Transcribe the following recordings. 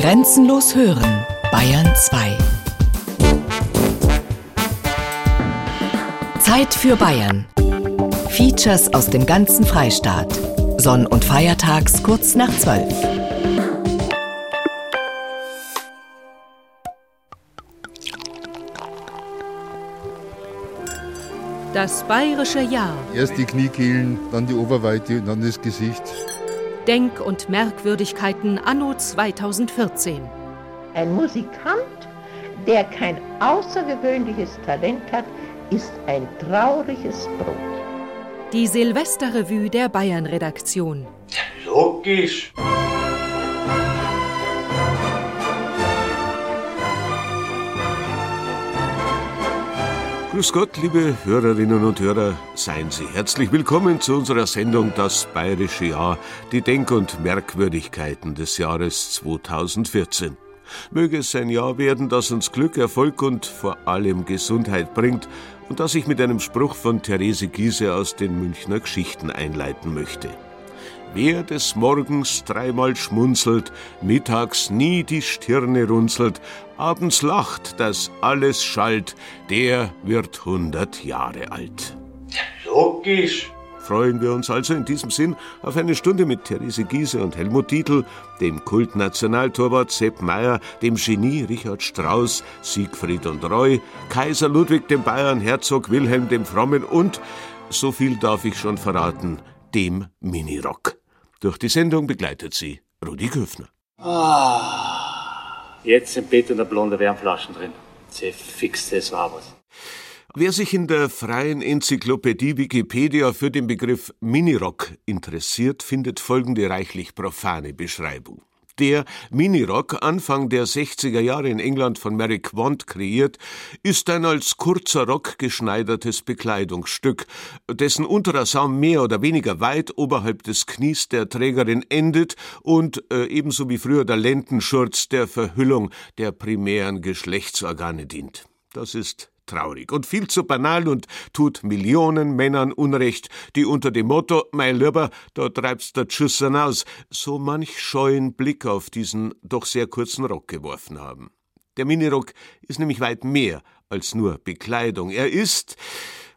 Grenzenlos hören, Bayern 2. Zeit für Bayern. Features aus dem ganzen Freistaat. Sonn- und Feiertags kurz nach 12. Das bayerische Jahr. Erst die Kniekehlen, dann die Oberweite und dann das Gesicht. Denk- und Merkwürdigkeiten anno 2014. Ein Musikant, der kein außergewöhnliches Talent hat, ist ein trauriges Brot. Die Silvesterrevue der Bayern-Redaktion. Logisch. Grüß Gott, liebe Hörerinnen und Hörer, seien Sie herzlich willkommen zu unserer Sendung Das Bayerische Jahr, die Denk- und Merkwürdigkeiten des Jahres 2014. Möge es ein Jahr werden, das uns Glück, Erfolg und vor allem Gesundheit bringt und das ich mit einem Spruch von Therese Giese aus den Münchner Geschichten einleiten möchte. Wer des Morgens dreimal schmunzelt, mittags nie die Stirne runzelt, abends lacht, dass alles schallt, der wird hundert Jahre alt. Logisch. Freuen wir uns also in diesem Sinn auf eine Stunde mit Therese Giese und Helmut Dietl, dem Kultnationaltorwart Sepp Meyer, dem Genie Richard Strauss, Siegfried und Roy, Kaiser Ludwig dem Bayern, Herzog Wilhelm dem Frommen und, so viel darf ich schon verraten, dem Minirock. Durch die Sendung begleitet sie Rudi Köfner. Jetzt im Bett und eine blonde Wärmflaschen drin. Sehr fix, das war was. Wer sich in der freien Enzyklopädie Wikipedia für den Begriff Minirock interessiert, findet folgende reichlich profane Beschreibung. Der Minirock, Anfang der 60er Jahre in England von Mary Quant kreiert, ist ein als kurzer Rock geschneidertes Bekleidungsstück, dessen unterer Saum mehr oder weniger weit oberhalb des Knies der Trägerin endet und äh, ebenso wie früher der Lendenschurz der Verhüllung der primären Geschlechtsorgane dient. Das ist traurig und viel zu banal und tut Millionen Männern Unrecht, die unter dem Motto Mein Lieber, da treibst der Tschüssern aus, so manch scheuen Blick auf diesen doch sehr kurzen Rock geworfen haben. Der Minirock ist nämlich weit mehr als nur Bekleidung. Er ist,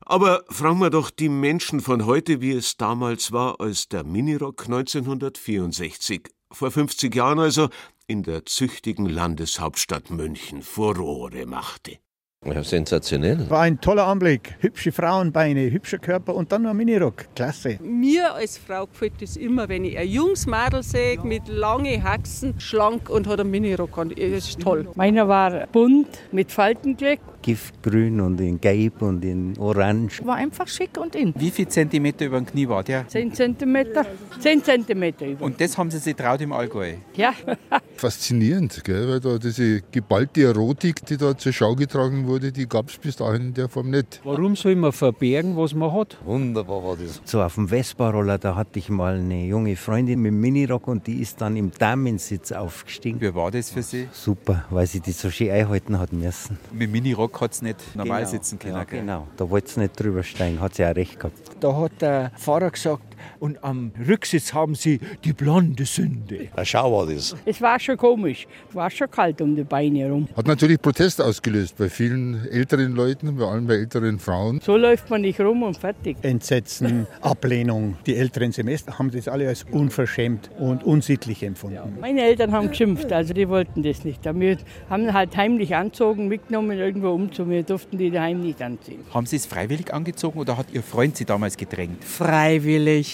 aber fragen wir doch die Menschen von heute, wie es damals war, als der Minirock 1964, vor 50 Jahren also, in der züchtigen Landeshauptstadt München Furore machte. Ja, sensationell. War ein toller Anblick. Hübsche Frauenbeine, hübscher Körper und dann noch ein Minirock. Klasse. Mir als Frau gefällt es immer, wenn ich ein junges Mädel sehe mit langen Haxen, schlank und hat einen Minirock an. Das ist toll. Meiner war bunt mit Faltenkleck. Giftgrün und in Gelb und in Orange. War einfach schick und in. Wie viel Zentimeter über dem Knie war der? 10 Zentimeter. 10 Zentimeter über. Und das haben Sie sich traut im Allgäu? Ja. Faszinierend, gell? weil da diese geballte Erotik, die da zur Schau getragen wurde, die gab es bis dahin in der Form nicht. Warum soll man verbergen, was man hat? Wunderbar war das. So auf dem Vespa-Roller, da hatte ich mal eine junge Freundin mit dem Minirock und die ist dann im Damensitz aufgestiegen. Wie war das für Sie? Super, weil sie das so schön einhalten hat müssen. Mit Minirock hat es nicht normal Genau, sitzen können. Ja, genau, da wollte sie nicht drüber steigen, hat sie auch recht gehabt. Da hat der Fahrer gesagt, und am Rücksitz haben sie die blonde Sünde. Schau war das. Es war schon komisch. War schon kalt um die Beine herum. Hat natürlich Protest ausgelöst bei vielen älteren Leuten, vor allem bei älteren Frauen. So läuft man nicht rum und fertig. Entsetzen, Ablehnung. Die älteren Semester haben das alle als unverschämt und unsittlich empfunden. Meine Eltern haben geschimpft, also die wollten das nicht. Wir haben halt heimlich anzogen, mitgenommen, irgendwo umzu. Wir durften die daheim nicht anziehen. Haben Sie es freiwillig angezogen oder hat Ihr Freund Sie damals gedrängt? Freiwillig.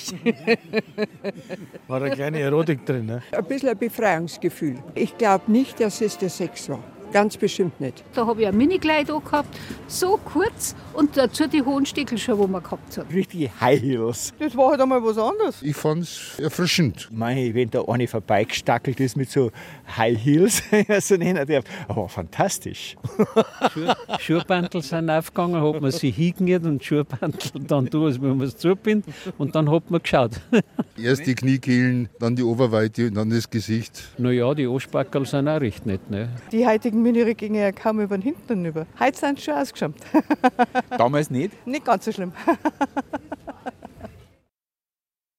War eine kleine Erotik drin, ne? Ein bisschen ein Befreiungsgefühl. Ich glaube nicht, dass es der Sex war. Ganz bestimmt nicht. Da habe ich ein Minikleid gehabt, so kurz und dazu die hohen Stickelschuhe, die man gehabt hat. Richtige High Heels. Das war halt einmal was anderes. Ich fand es erfrischend. Mei, wenn da eine vorbeigestackelt ist mit so High Heels, so nennen darf. Aber fantastisch. Schuhbandel sind aufgegangen, hat man sie hingenäht und Schuhbandel dann als wenn man es zubindet und dann hat man geschaut. Erst die Kniekehlen, dann die Oberweite und dann das Gesicht. Naja, die Arschbackerl sind auch recht nett. Ne? Die heutigen Minire gingen ja kaum über den Hintern über. Heute sind sie schon ausgeschaut. Damals nicht? Nicht ganz so schlimm.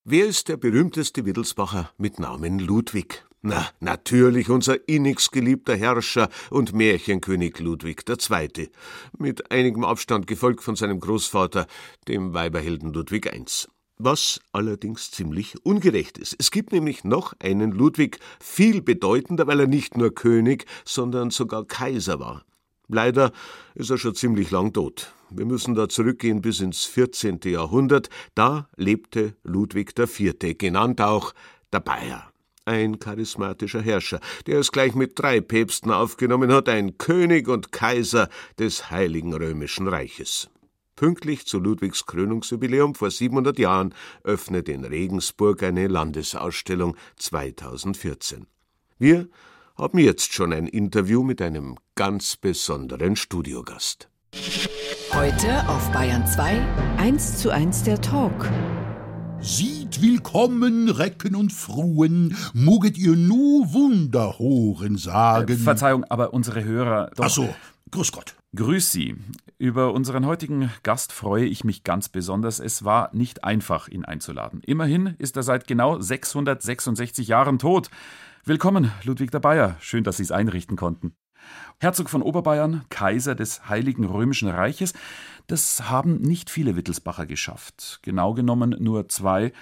Wer ist der berühmteste Wittelsbacher mit Namen Ludwig? Na, natürlich unser innigst geliebter Herrscher und Märchenkönig Ludwig II., mit einigem Abstand gefolgt von seinem Großvater, dem Weiberhelden Ludwig I. Was allerdings ziemlich ungerecht ist. Es gibt nämlich noch einen Ludwig, viel bedeutender, weil er nicht nur König, sondern sogar Kaiser war. Leider ist er schon ziemlich lang tot. Wir müssen da zurückgehen bis ins 14. Jahrhundert. Da lebte Ludwig IV., genannt auch der Bayer. Ein charismatischer Herrscher, der es gleich mit drei Päpsten aufgenommen hat, ein König und Kaiser des Heiligen Römischen Reiches. Pünktlich zu Ludwigs Krönungsjubiläum vor 700 Jahren öffnet in Regensburg eine Landesausstellung 2014. Wir haben jetzt schon ein Interview mit einem ganz besonderen Studiogast. Heute auf Bayern 2 1 zu 1 der Talk. Sieht willkommen, Recken und Fruen, muget ihr nu Wunder horen sagen. Äh, Verzeihung, aber unsere Hörer. Doch. Ach so, grüß Gott. Grüß Sie. Über unseren heutigen Gast freue ich mich ganz besonders. Es war nicht einfach, ihn einzuladen. Immerhin ist er seit genau 666 Jahren tot. Willkommen, Ludwig der Bayer. Schön, dass Sie es einrichten konnten. Herzog von Oberbayern, Kaiser des Heiligen Römischen Reiches, das haben nicht viele Wittelsbacher geschafft. Genau genommen nur zwei.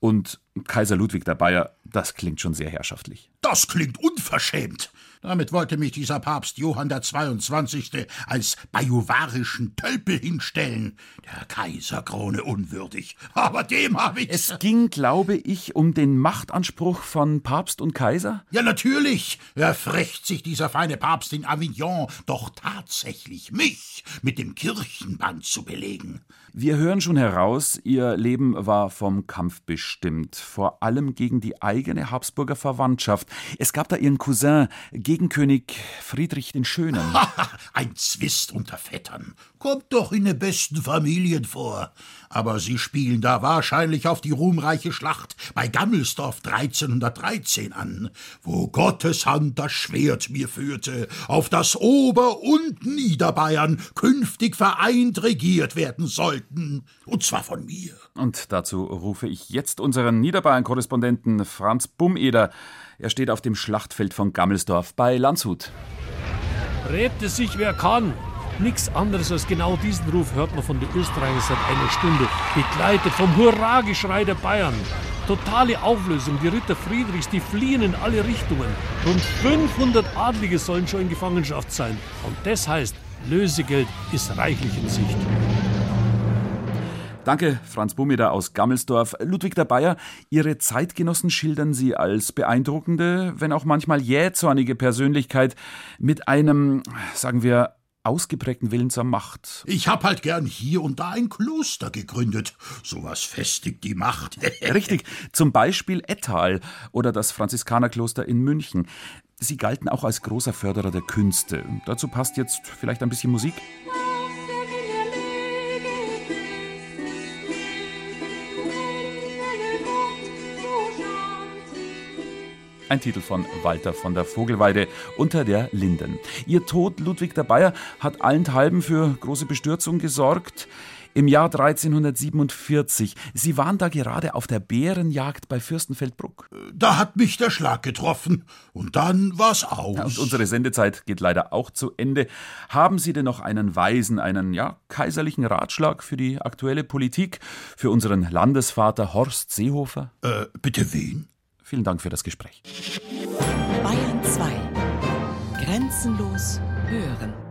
Und Kaiser Ludwig der Bayer, das klingt schon sehr herrschaftlich. Das klingt unverschämt. Damit wollte mich dieser Papst Johann der 22. als bajuwarischen Tölpel hinstellen. Der Kaiserkrone unwürdig. Aber dem habe ich. Es ging, glaube ich, um den Machtanspruch von Papst und Kaiser? Ja, natürlich. Erfrecht sich dieser feine Papst in Avignon doch tatsächlich, mich mit dem Kirchenband zu belegen. Wir hören schon heraus, Ihr Leben war vom Kampf bestimmt, vor allem gegen die eigene Habsburger Verwandtschaft. Es gab da Ihren Cousin, Gegenkönig Friedrich den Schönen. Ein Zwist unter Vettern. Kommt doch in den besten Familien vor. Aber Sie spielen da wahrscheinlich auf die ruhmreiche Schlacht bei Gammelsdorf 1313 an, wo Gottes Hand das Schwert mir führte, auf das Ober- und Niederbayern künftig vereint regiert werden sollten. Und zwar von mir. Und dazu rufe ich jetzt unseren Niederbayern-Korrespondenten Franz Bumeder. Er steht auf dem Schlachtfeld von Gammelsdorf bei Landshut. Rebte sich wer kann. Nichts anderes als genau diesen Ruf hört man von den Österreichern seit einer Stunde, begleitet vom Hurrageschrei der Bayern. Totale Auflösung, die Ritter Friedrichs, die fliehen in alle Richtungen. Rund 500 Adlige sollen schon in Gefangenschaft sein. Und das heißt, Lösegeld ist reichlich in Sicht. Danke, Franz Bumeder aus Gammelsdorf. Ludwig der Bayer, Ihre Zeitgenossen schildern Sie als beeindruckende, wenn auch manchmal jähzornige Persönlichkeit mit einem, sagen wir, ausgeprägten Willen zur Macht. Ich hab halt gern hier und da ein Kloster gegründet. Sowas festigt die Macht. Richtig. Zum Beispiel Ettal oder das Franziskanerkloster in München. Sie galten auch als großer Förderer der Künste. Dazu passt jetzt vielleicht ein bisschen Musik. Ein Titel von Walter von der Vogelweide unter der Linden. Ihr Tod, Ludwig der Bayer, hat allenthalben für große Bestürzung gesorgt. Im Jahr 1347. Sie waren da gerade auf der Bärenjagd bei Fürstenfeldbruck. Da hat mich der Schlag getroffen. Und dann war's aus. Ja, und unsere Sendezeit geht leider auch zu Ende. Haben Sie denn noch einen weisen, einen, ja, kaiserlichen Ratschlag für die aktuelle Politik? Für unseren Landesvater Horst Seehofer? Äh, bitte wen? Vielen Dank für das Gespräch. Bayern 2. Grenzenlos hören.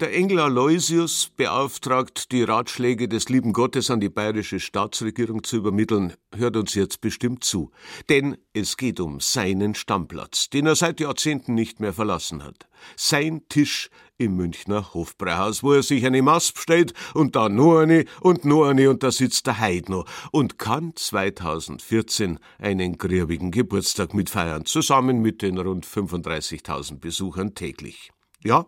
Der Engel Aloysius beauftragt, die Ratschläge des lieben Gottes an die bayerische Staatsregierung zu übermitteln, hört uns jetzt bestimmt zu. Denn es geht um seinen Stammplatz, den er seit Jahrzehnten nicht mehr verlassen hat. Sein Tisch im Münchner Hofbräuhaus, wo er sich eine Maß bestellt und da nur eine und nur eine und da sitzt der Heidno und kann 2014 einen griebigen Geburtstag mitfeiern, zusammen mit den rund 35.000 Besuchern täglich. Ja,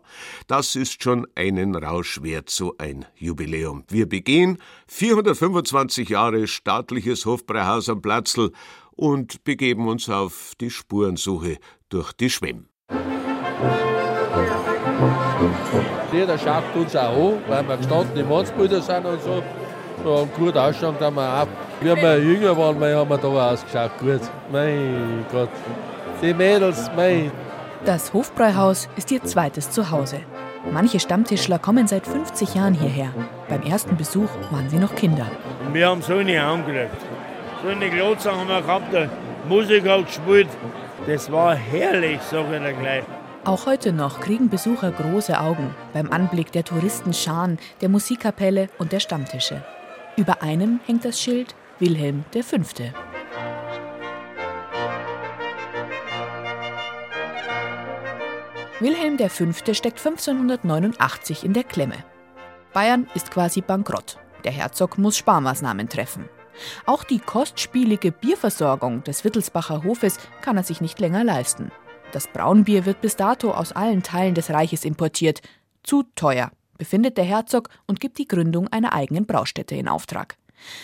das ist schon einen Rausch wert, so ein Jubiläum. Wir begehen 425 Jahre staatliches Hofbräuhaus am Platzl und begeben uns auf die Spurensuche durch die Schwemm. Jeder schaut uns auch an, weil wir gestandene Mannsbrüder sind und so. Und gut ausschauen, da wir auch Wie wir jünger waren, haben wir da ausgeschaut. Gut. Mein Gott. Die Mädels, mein. Das Hofbräuhaus ist ihr zweites Zuhause. Manche Stammtischler kommen seit 50 Jahren hierher. Beim ersten Besuch waren sie noch Kinder. Wir haben so eine angelegt. So eine Glotze haben wir gehabt, die Musik hat gespielt. Das war herrlich, sage ich gleich. Auch heute noch kriegen Besucher große Augen beim Anblick der Touristenscharen, der Musikkapelle und der Stammtische. Über einem hängt das Schild Wilhelm V. Wilhelm V. steckt 1589 in der Klemme. Bayern ist quasi bankrott. Der Herzog muss Sparmaßnahmen treffen. Auch die kostspielige Bierversorgung des Wittelsbacher Hofes kann er sich nicht länger leisten. Das Braunbier wird bis dato aus allen Teilen des Reiches importiert. Zu teuer, befindet der Herzog und gibt die Gründung einer eigenen Braustätte in Auftrag.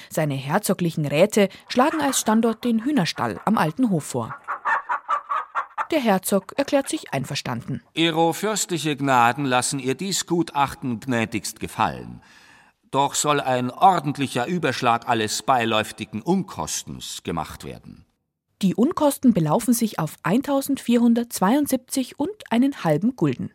Seine herzoglichen Räte schlagen als Standort den Hühnerstall am alten Hof vor. Der Herzog erklärt sich einverstanden. Ihro fürstliche Gnaden lassen ihr dies Gutachten gnädigst gefallen. Doch soll ein ordentlicher Überschlag alles beiläuftigen Unkostens gemacht werden. Die Unkosten belaufen sich auf 1472 und einen halben Gulden.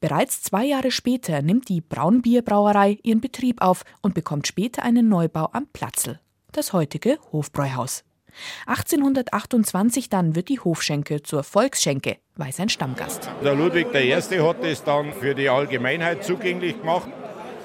Bereits zwei Jahre später nimmt die Braunbierbrauerei ihren Betrieb auf und bekommt später einen Neubau am Platzl, das heutige Hofbräuhaus. 1828 dann wird die Hofschenke zur Volksschenke, weiß ein Stammgast. Der Ludwig I. hat es dann für die Allgemeinheit zugänglich gemacht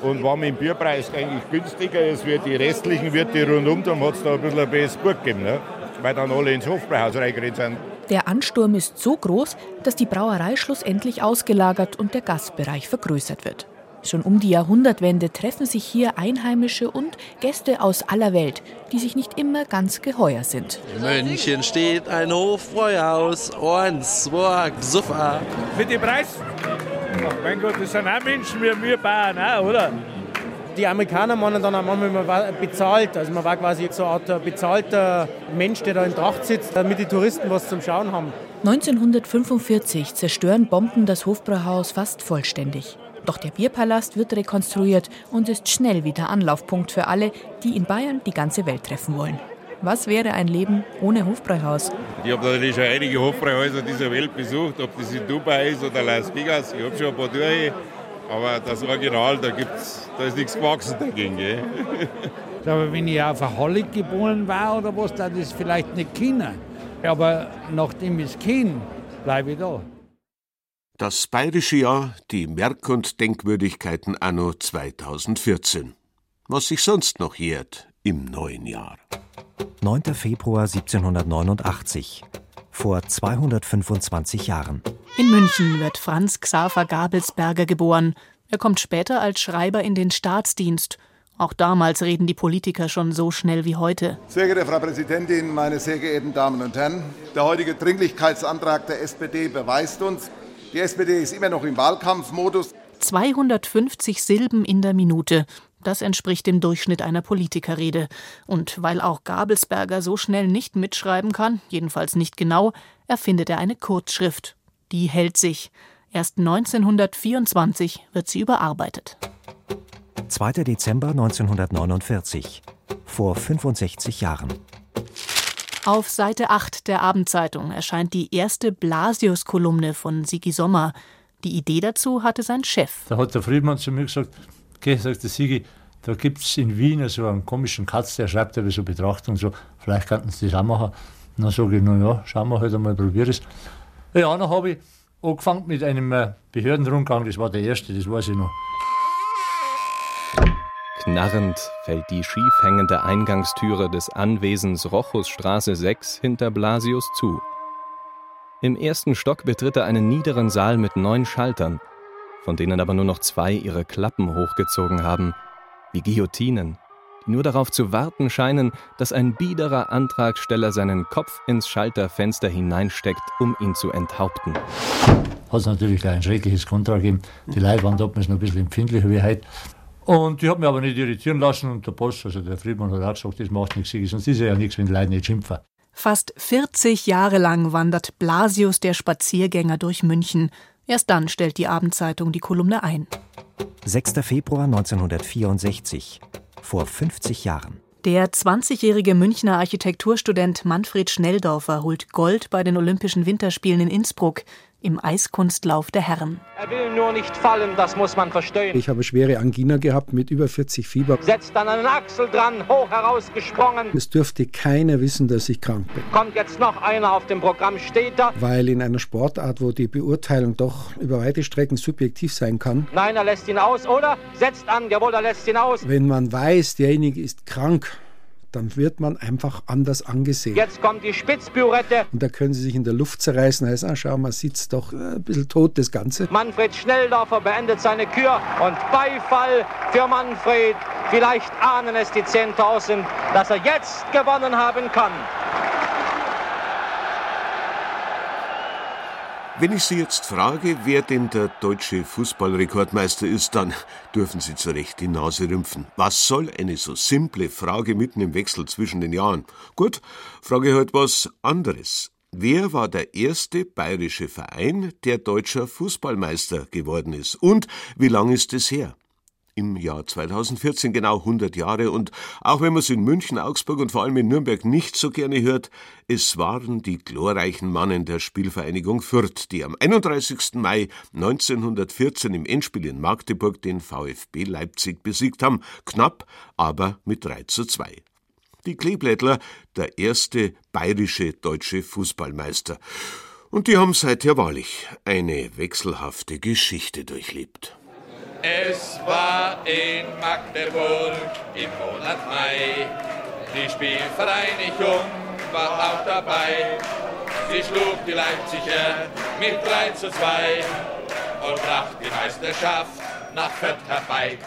und war mit dem Bierpreis eigentlich günstiger als wie die restlichen Wirte rundum. Dann hat es da ein bisschen ein besseres Buch gegeben, ne? weil dann alle ins Hofbräuhaus reingerannt sind. Der Ansturm ist so groß, dass die Brauerei schlussendlich ausgelagert und der Gastbereich vergrößert wird. Schon um die Jahrhundertwende treffen sich hier Einheimische und Gäste aus aller Welt, die sich nicht immer ganz geheuer sind. In München steht ein Hofbräuhaus, eins, zwei, super. Für den Preis? Ach mein Gott, das sind auch Menschen wie wir Bayern, auch, oder? Die Amerikaner meinen dann auch manchmal bezahlt. Also man war quasi so eine Art bezahlter Mensch, der da in Tracht sitzt, damit die Touristen was zum Schauen haben. 1945 zerstören Bomben das Hofbräuhaus fast vollständig. Doch der Bierpalast wird rekonstruiert und ist schnell wieder Anlaufpunkt für alle, die in Bayern die ganze Welt treffen wollen. Was wäre ein Leben ohne Hofbräuhaus? Ich habe natürlich schon einige Hofbräuhäuser dieser Welt besucht, ob das in Dubai ist oder Las Vegas. Ich habe schon ein paar durch. Aber das Original, da, gibt's, da ist nichts gewachsen dagegen. Gell? Aber wenn ich auf eine Halle geboren war oder was, dann ist vielleicht nicht kennen. Aber nachdem ich es kenne, bleibe ich da. Das bayerische Jahr, die Merk- und Denkwürdigkeiten anno 2014. Was sich sonst noch jährt im neuen Jahr. 9. Februar 1789. Vor 225 Jahren. In München wird Franz Xaver Gabelsberger geboren. Er kommt später als Schreiber in den Staatsdienst. Auch damals reden die Politiker schon so schnell wie heute. Sehr geehrte Frau Präsidentin, meine sehr geehrten Damen und Herren! Der heutige Dringlichkeitsantrag der SPD beweist uns, die SPD ist immer noch im Wahlkampfmodus. 250 Silben in der Minute. Das entspricht dem Durchschnitt einer Politikerrede. Und weil auch Gabelsberger so schnell nicht mitschreiben kann, jedenfalls nicht genau, erfindet er eine Kurzschrift. Die hält sich. Erst 1924 wird sie überarbeitet. 2. Dezember 1949. Vor 65 Jahren. Auf Seite 8 der Abendzeitung erscheint die erste Blasius-Kolumne von Sigi Sommer. Die Idee dazu hatte sein Chef. Da hat der Friedmann zu mir gesagt, okay, sagt Sigi, da gibt es in Wien so einen komischen Katz, der schreibt aber so Betrachtung, so, vielleicht könnten Sie das auch machen. Und dann sage ich, na ja, schauen wir halt einmal, probier es. Ja, dann habe ich angefangen mit einem äh, Behördenrundgang, das war der erste, das weiß ich noch. Knarrend fällt die schief hängende Eingangstüre des Anwesens Rochusstraße 6 hinter Blasius zu. Im ersten Stock betritt er einen niederen Saal mit neun Schaltern, von denen aber nur noch zwei ihre Klappen hochgezogen haben, wie Guillotinen, die nur darauf zu warten scheinen, dass ein biederer Antragsteller seinen Kopf ins Schalterfenster hineinsteckt, um ihn zu enthaupten. Hat es natürlich ein schreckliches Kontra gegeben. Die Leute waren damals noch ein bisschen empfindlicher wie heute. Und ich habe mich aber nicht irritieren lassen und der Boss, also der Friedmann, hat auch gesagt, das macht nichts, sonst ist ja nichts, wenn die Leute nicht schimpfen. Fast 40 Jahre lang wandert Blasius der Spaziergänger durch München. Erst dann stellt die Abendzeitung die Kolumne ein. 6. Februar 1964. Vor 50 Jahren. Der 20-jährige Münchner Architekturstudent Manfred Schnelldorfer holt Gold bei den Olympischen Winterspielen in Innsbruck im Eiskunstlauf der Herren. Er will nur nicht fallen, das muss man verstehen. Ich habe schwere Angina gehabt mit über 40 Fieber. Setzt dann einen Achsel dran, hoch herausgesprungen. Es dürfte keiner wissen, dass ich krank bin. Kommt jetzt noch einer auf dem Programm, steht da. Weil in einer Sportart, wo die Beurteilung doch über weite Strecken subjektiv sein kann. Nein, er lässt ihn aus, oder? Setzt an, jawohl, er lässt ihn aus. Wenn man weiß, derjenige ist krank, dann wird man einfach anders angesehen. Jetzt kommt die Spitzbürette. Und da können Sie sich in der Luft zerreißen, heißt, ah, schau mal, sitzt doch äh, ein bisschen tot, das Ganze. Manfred Schnelldorfer beendet seine Kür und Beifall für Manfred. Vielleicht ahnen es die 10.000, dass er jetzt gewonnen haben kann. Wenn ich Sie jetzt frage, wer denn der deutsche Fußballrekordmeister ist, dann dürfen Sie zu Recht die Nase rümpfen. Was soll eine so simple Frage mitten im Wechsel zwischen den Jahren? Gut, frage heute was anderes. Wer war der erste bayerische Verein, der deutscher Fußballmeister geworden ist? Und wie lang ist es her? Im Jahr 2014 genau 100 Jahre und auch wenn man es in München, Augsburg und vor allem in Nürnberg nicht so gerne hört, es waren die glorreichen Mannen der Spielvereinigung Fürth, die am 31. Mai 1914 im Endspiel in Magdeburg den VfB Leipzig besiegt haben, knapp, aber mit 3 zu 2. Die Kleeblättler, der erste bayerische deutsche Fußballmeister. Und die haben seither wahrlich eine wechselhafte Geschichte durchlebt. Es war in Magdeburg im Monat Mai. Die Spielvereinigung war auch dabei. Sie schlug die Leipziger mit 3 zu 2 und brachte die Meisterschaft nach Fürth herbei.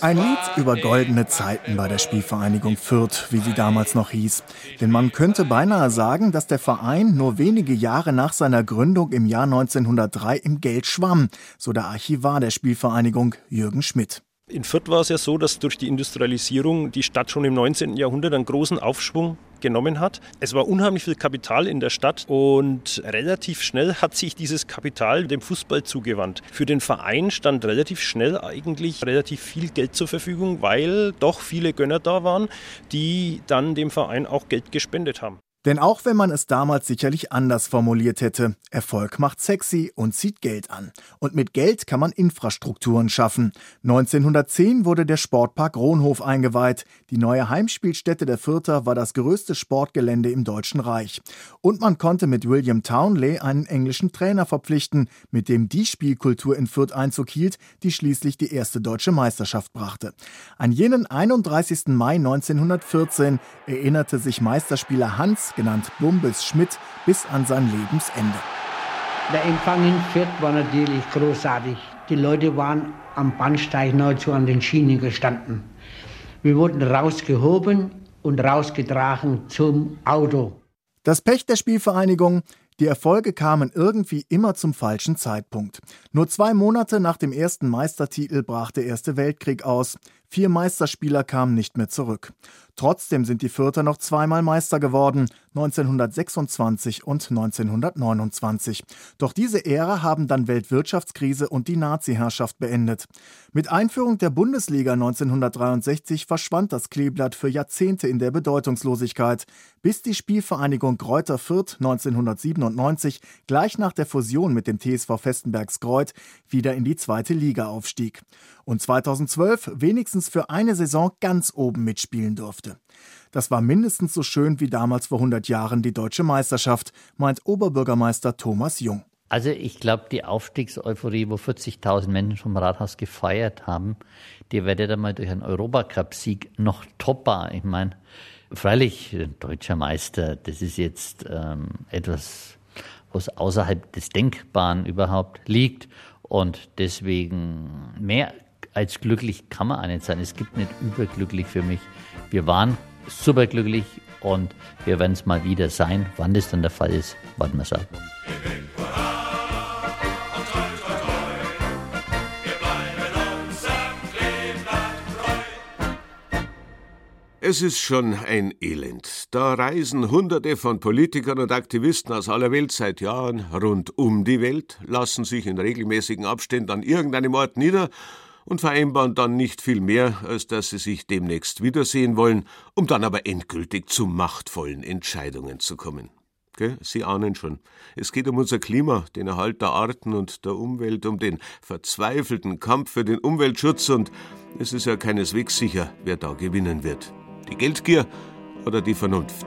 Ein Lied über goldene Zeiten bei der Spielvereinigung Fürth, wie sie damals noch hieß. Denn man könnte beinahe sagen, dass der Verein nur wenige Jahre nach seiner Gründung im Jahr 1903 im Geld schwamm, so der Archivar der Spielvereinigung Jürgen Schmidt. In Fürth war es ja so, dass durch die Industrialisierung die Stadt schon im 19. Jahrhundert einen großen Aufschwung genommen hat. Es war unheimlich viel Kapital in der Stadt und relativ schnell hat sich dieses Kapital dem Fußball zugewandt. Für den Verein stand relativ schnell eigentlich relativ viel Geld zur Verfügung, weil doch viele Gönner da waren, die dann dem Verein auch Geld gespendet haben. Denn auch wenn man es damals sicherlich anders formuliert hätte, Erfolg macht sexy und zieht Geld an. Und mit Geld kann man Infrastrukturen schaffen. 1910 wurde der Sportpark Rohnhof eingeweiht. Die neue Heimspielstätte der Fürther war das größte Sportgelände im Deutschen Reich. Und man konnte mit William Townley einen englischen Trainer verpflichten, mit dem die Spielkultur in Fürth Einzug hielt, die schließlich die erste deutsche Meisterschaft brachte. An jenen 31. Mai 1914 erinnerte sich Meisterspieler Hans genannt Bumbes Schmidt, bis an sein Lebensende. Der Empfang in Fürth war natürlich großartig. Die Leute waren am Bahnsteig nahezu an den Schienen gestanden. Wir wurden rausgehoben und rausgetragen zum Auto. Das Pech der Spielvereinigung, die Erfolge kamen irgendwie immer zum falschen Zeitpunkt. Nur zwei Monate nach dem ersten Meistertitel brach der Erste Weltkrieg aus. Vier Meisterspieler kamen nicht mehr zurück. Trotzdem sind die Fürther noch zweimal Meister geworden, 1926 und 1929. Doch diese Ära haben dann Weltwirtschaftskrise und die Nazi-Herrschaft beendet. Mit Einführung der Bundesliga 1963 verschwand das Kleeblatt für Jahrzehnte in der Bedeutungslosigkeit, bis die Spielvereinigung Kräuter Fürth 1997 gleich nach der Fusion mit dem TSV Festenbergs Kreuth wieder in die zweite Liga aufstieg und 2012 wenigstens für eine Saison ganz oben mitspielen durfte. Das war mindestens so schön wie damals vor 100 Jahren die deutsche Meisterschaft, meint Oberbürgermeister Thomas Jung. Also ich glaube, die Aufstiegseuphorie, wo 40.000 Menschen vom Rathaus gefeiert haben, die wird dann mal durch einen Europacup-Sieg noch topper. Ich meine, freilich, deutscher Meister, das ist jetzt ähm, etwas, was außerhalb des Denkbaren überhaupt liegt. Und deswegen mehr als glücklich kann man auch nicht sein. Es gibt nicht überglücklich für mich. Wir waren superglücklich und wir werden es mal wieder sein. Wann das dann der Fall ist, warten wir es ab. Es ist schon ein Elend. Da reisen Hunderte von Politikern und Aktivisten aus aller Welt seit Jahren rund um die Welt, lassen sich in regelmäßigen Abständen an irgendeinem Ort nieder und vereinbaren dann nicht viel mehr, als dass sie sich demnächst wiedersehen wollen, um dann aber endgültig zu machtvollen Entscheidungen zu kommen. Gell? Sie ahnen schon. Es geht um unser Klima, den Erhalt der Arten und der Umwelt, um den verzweifelten Kampf für den Umweltschutz und es ist ja keineswegs sicher, wer da gewinnen wird. Die Geldgier oder die Vernunft.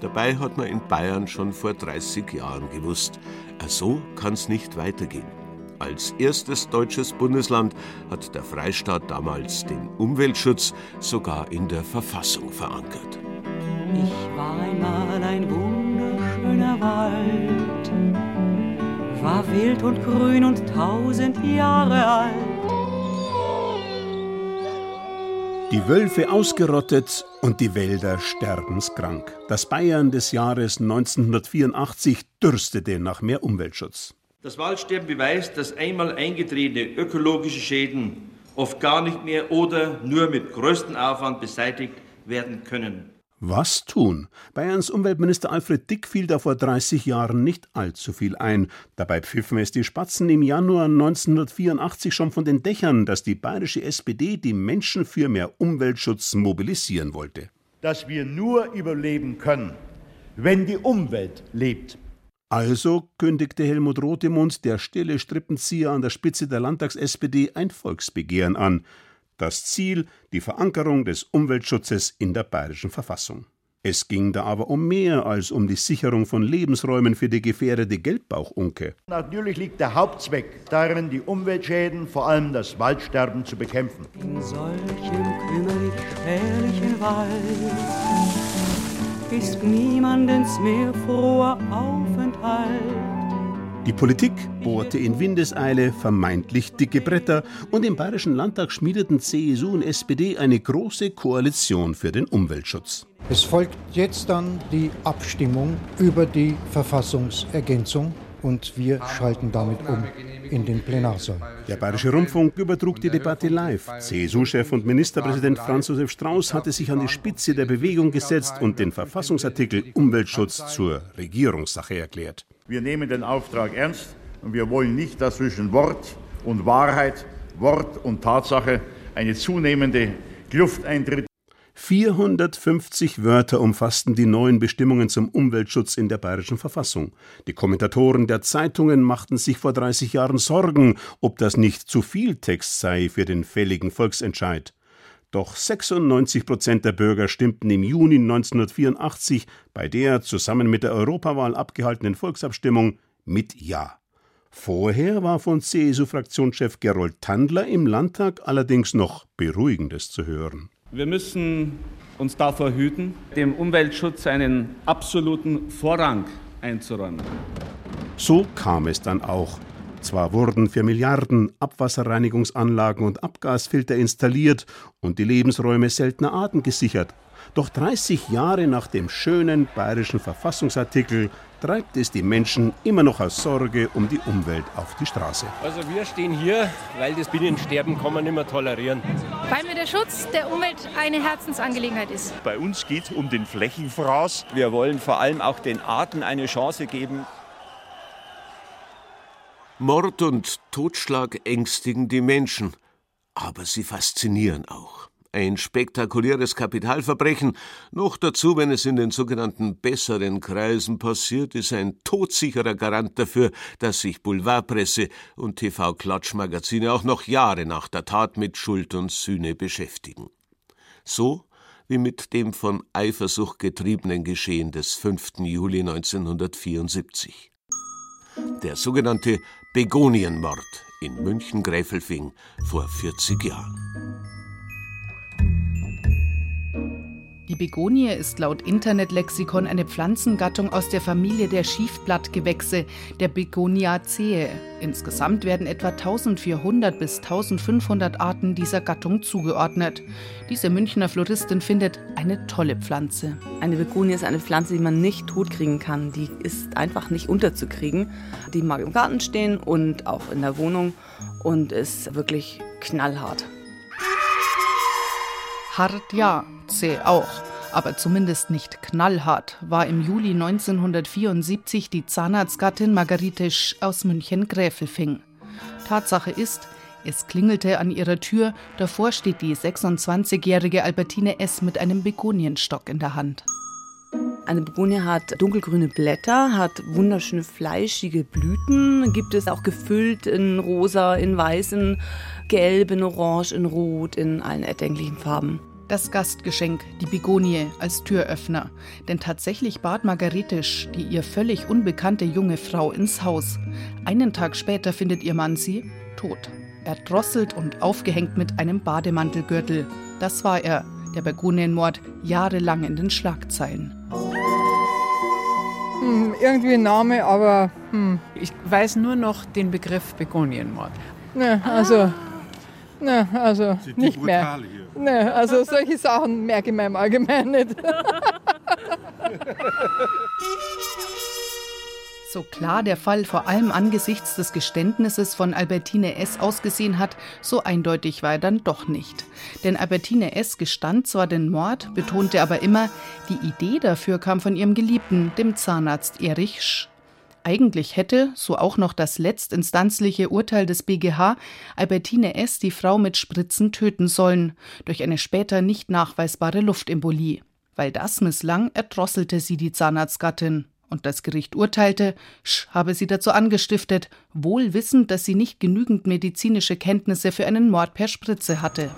Dabei hat man in Bayern schon vor 30 Jahren gewusst, so kann's nicht weitergehen. Als erstes deutsches Bundesland hat der Freistaat damals den Umweltschutz sogar in der Verfassung verankert. Ich war einmal ein wunderschöner Wald, war wild und grün und tausend Jahre alt. Die Wölfe ausgerottet und die Wälder sterbenskrank. Das Bayern des Jahres 1984 dürstete nach mehr Umweltschutz. Das Waldsterben beweist, dass einmal eingetretene ökologische Schäden oft gar nicht mehr oder nur mit größtem Aufwand beseitigt werden können. Was tun? Bayerns Umweltminister Alfred Dick fiel da vor 30 Jahren nicht allzu viel ein. Dabei pfiffen es die Spatzen im Januar 1984 schon von den Dächern, dass die bayerische SPD die Menschen für mehr Umweltschutz mobilisieren wollte. Dass wir nur überleben können, wenn die Umwelt lebt. Also kündigte Helmut Rothemund, der stille Strippenzieher an der Spitze der Landtags-SPD, ein Volksbegehren an. Das Ziel die Verankerung des Umweltschutzes in der bayerischen Verfassung. Es ging da aber um mehr als um die Sicherung von Lebensräumen für die gefährdete Gelbbauchunke. Natürlich liegt der Hauptzweck darin, die Umweltschäden, vor allem das Waldsterben, zu bekämpfen. In solchem kümmerlich spärlichen Wald ist niemandens mehr froher Aufenthalt. Die Politik bohrte in Windeseile vermeintlich dicke Bretter und im Bayerischen Landtag schmiedeten CSU und SPD eine große Koalition für den Umweltschutz. Es folgt jetzt dann die Abstimmung über die Verfassungsergänzung und wir schalten damit um in den Plenarsaal. Der Bayerische Rundfunk übertrug die Debatte live. CSU-Chef und Ministerpräsident Franz Josef Strauß hatte sich an die Spitze der Bewegung gesetzt und den Verfassungsartikel Umweltschutz zur Regierungssache erklärt. Wir nehmen den Auftrag ernst und wir wollen nicht, dass zwischen Wort und Wahrheit, Wort und Tatsache eine zunehmende Kluft eintritt. 450 Wörter umfassten die neuen Bestimmungen zum Umweltschutz in der bayerischen Verfassung. Die Kommentatoren der Zeitungen machten sich vor 30 Jahren Sorgen, ob das nicht zu viel Text sei für den fälligen Volksentscheid. Doch 96 Prozent der Bürger stimmten im Juni 1984 bei der zusammen mit der Europawahl abgehaltenen Volksabstimmung mit Ja. Vorher war von CSU-Fraktionschef Gerold Tandler im Landtag allerdings noch Beruhigendes zu hören. Wir müssen uns davor hüten, dem Umweltschutz einen absoluten Vorrang einzuräumen. So kam es dann auch. Zwar wurden für Milliarden Abwasserreinigungsanlagen und Abgasfilter installiert und die Lebensräume seltener Arten gesichert, doch 30 Jahre nach dem schönen bayerischen Verfassungsartikel treibt es die Menschen immer noch aus Sorge um die Umwelt auf die Straße. Also wir stehen hier, weil das Binnensterben kann man nicht mehr tolerieren. Weil mir der Schutz der Umwelt eine Herzensangelegenheit ist. Bei uns geht es um den Flächenfraß. Wir wollen vor allem auch den Arten eine Chance geben, Mord und Totschlag ängstigen die Menschen, aber sie faszinieren auch. Ein spektakuläres Kapitalverbrechen, noch dazu, wenn es in den sogenannten besseren Kreisen passiert, ist ein todsicherer Garant dafür, dass sich Boulevardpresse und TV-Klatschmagazine auch noch Jahre nach der Tat mit Schuld und Sühne beschäftigen. So wie mit dem von Eifersucht getriebenen Geschehen des 5. Juli 1974. Der sogenannte Begonienmord in München-Gräfelfing vor 40 Jahren. Die Begonie ist laut Internetlexikon eine Pflanzengattung aus der Familie der Schiefblattgewächse, der Begoniaceae. Insgesamt werden etwa 1400 bis 1500 Arten dieser Gattung zugeordnet. Diese Münchner Floristin findet eine tolle Pflanze. Eine Begonie ist eine Pflanze, die man nicht totkriegen kann. Die ist einfach nicht unterzukriegen. Die mag im Garten stehen und auch in der Wohnung und ist wirklich knallhart. Hart ja, zäh auch. Aber zumindest nicht knallhart war im Juli 1974 die Zahnarztgattin Margarete Sch aus München-Gräfelfing. Tatsache ist, Es klingelte an ihrer Tür, davor steht die 26-jährige Albertine S. mit einem Begonienstock in der Hand. Eine Begonie hat dunkelgrüne Blätter, hat wunderschöne fleischige Blüten, gibt es auch gefüllt in rosa, in weiß, in gelb, in orange, in rot, in allen erdenklichen Farben. Das Gastgeschenk, die Begonie als Türöffner. Denn tatsächlich bat Margaretisch, die ihr völlig unbekannte junge Frau, ins Haus. Einen Tag später findet ihr Mann sie tot erdrosselt und aufgehängt mit einem Bademantelgürtel. Das war er, der Begonienmord, jahrelang in den Schlagzeilen. Hm, irgendwie ein Name, aber hm. ich weiß nur noch den Begriff Begonienmord. Ne, also, ah. ne, also nicht mehr. Ne, also solche Sachen merke ich mir im Allgemeinen nicht. So klar der Fall vor allem angesichts des Geständnisses von Albertine S. ausgesehen hat, so eindeutig war er dann doch nicht. Denn Albertine S. gestand zwar den Mord, betonte aber immer, die Idee dafür kam von ihrem Geliebten, dem Zahnarzt Erich Sch. Eigentlich hätte, so auch noch das letztinstanzliche Urteil des BGH, Albertine S. die Frau mit Spritzen töten sollen, durch eine später nicht nachweisbare Luftembolie. Weil das misslang, erdrosselte sie die Zahnarztgattin und das Gericht urteilte, Sch habe sie dazu angestiftet, wohl wissend, dass sie nicht genügend medizinische Kenntnisse für einen Mord per Spritze hatte.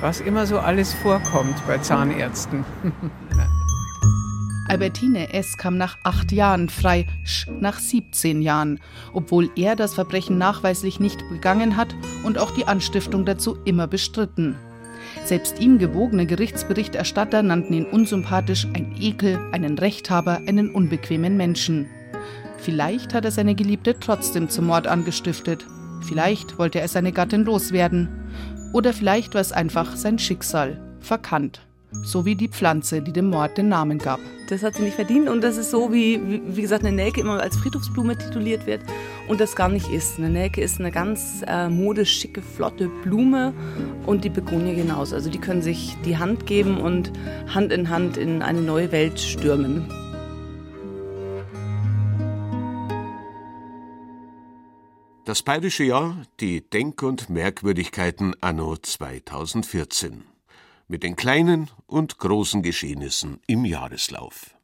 Was immer so alles vorkommt bei Zahnärzten. Albertine S. kam nach acht Jahren frei, Sch nach 17 Jahren, obwohl er das Verbrechen nachweislich nicht begangen hat und auch die Anstiftung dazu immer bestritten. Selbst ihm gewogene Gerichtsberichterstatter nannten ihn unsympathisch, ein Ekel, einen Rechthaber, einen unbequemen Menschen. Vielleicht hat er seine Geliebte trotzdem zum Mord angestiftet. Vielleicht wollte er seine Gattin loswerden. Oder vielleicht war es einfach sein Schicksal, verkannt so wie die Pflanze, die dem Mord den Namen gab. Das hat sie nicht verdient und das ist so, wie, wie gesagt, eine Nelke immer als Friedhofsblume tituliert wird und das gar nicht ist. Eine Nelke ist eine ganz äh, modisch schicke, flotte Blume und die Begonie genauso. Also die können sich die Hand geben und Hand in Hand in eine neue Welt stürmen. Das bayerische Jahr, die Denk- und Merkwürdigkeiten anno 2014 mit den kleinen und großen Geschehnissen im Jahreslauf.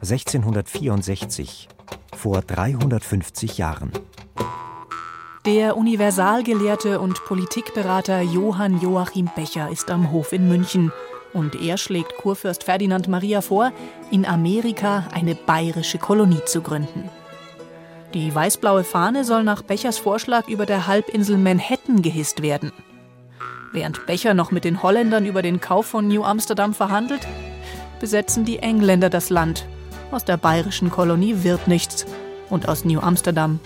1664, vor 350 Jahren. Der Universalgelehrte und Politikberater Johann Joachim Becher ist am Hof in München und er schlägt Kurfürst Ferdinand Maria vor, in Amerika eine bayerische Kolonie zu gründen. Die weißblaue Fahne soll nach Bechers Vorschlag über der Halbinsel Manhattan gehisst werden. Während Becher noch mit den Holländern über den Kauf von New Amsterdam verhandelt, besetzen die Engländer das Land. Aus der bayerischen Kolonie wird nichts und aus New Amsterdam.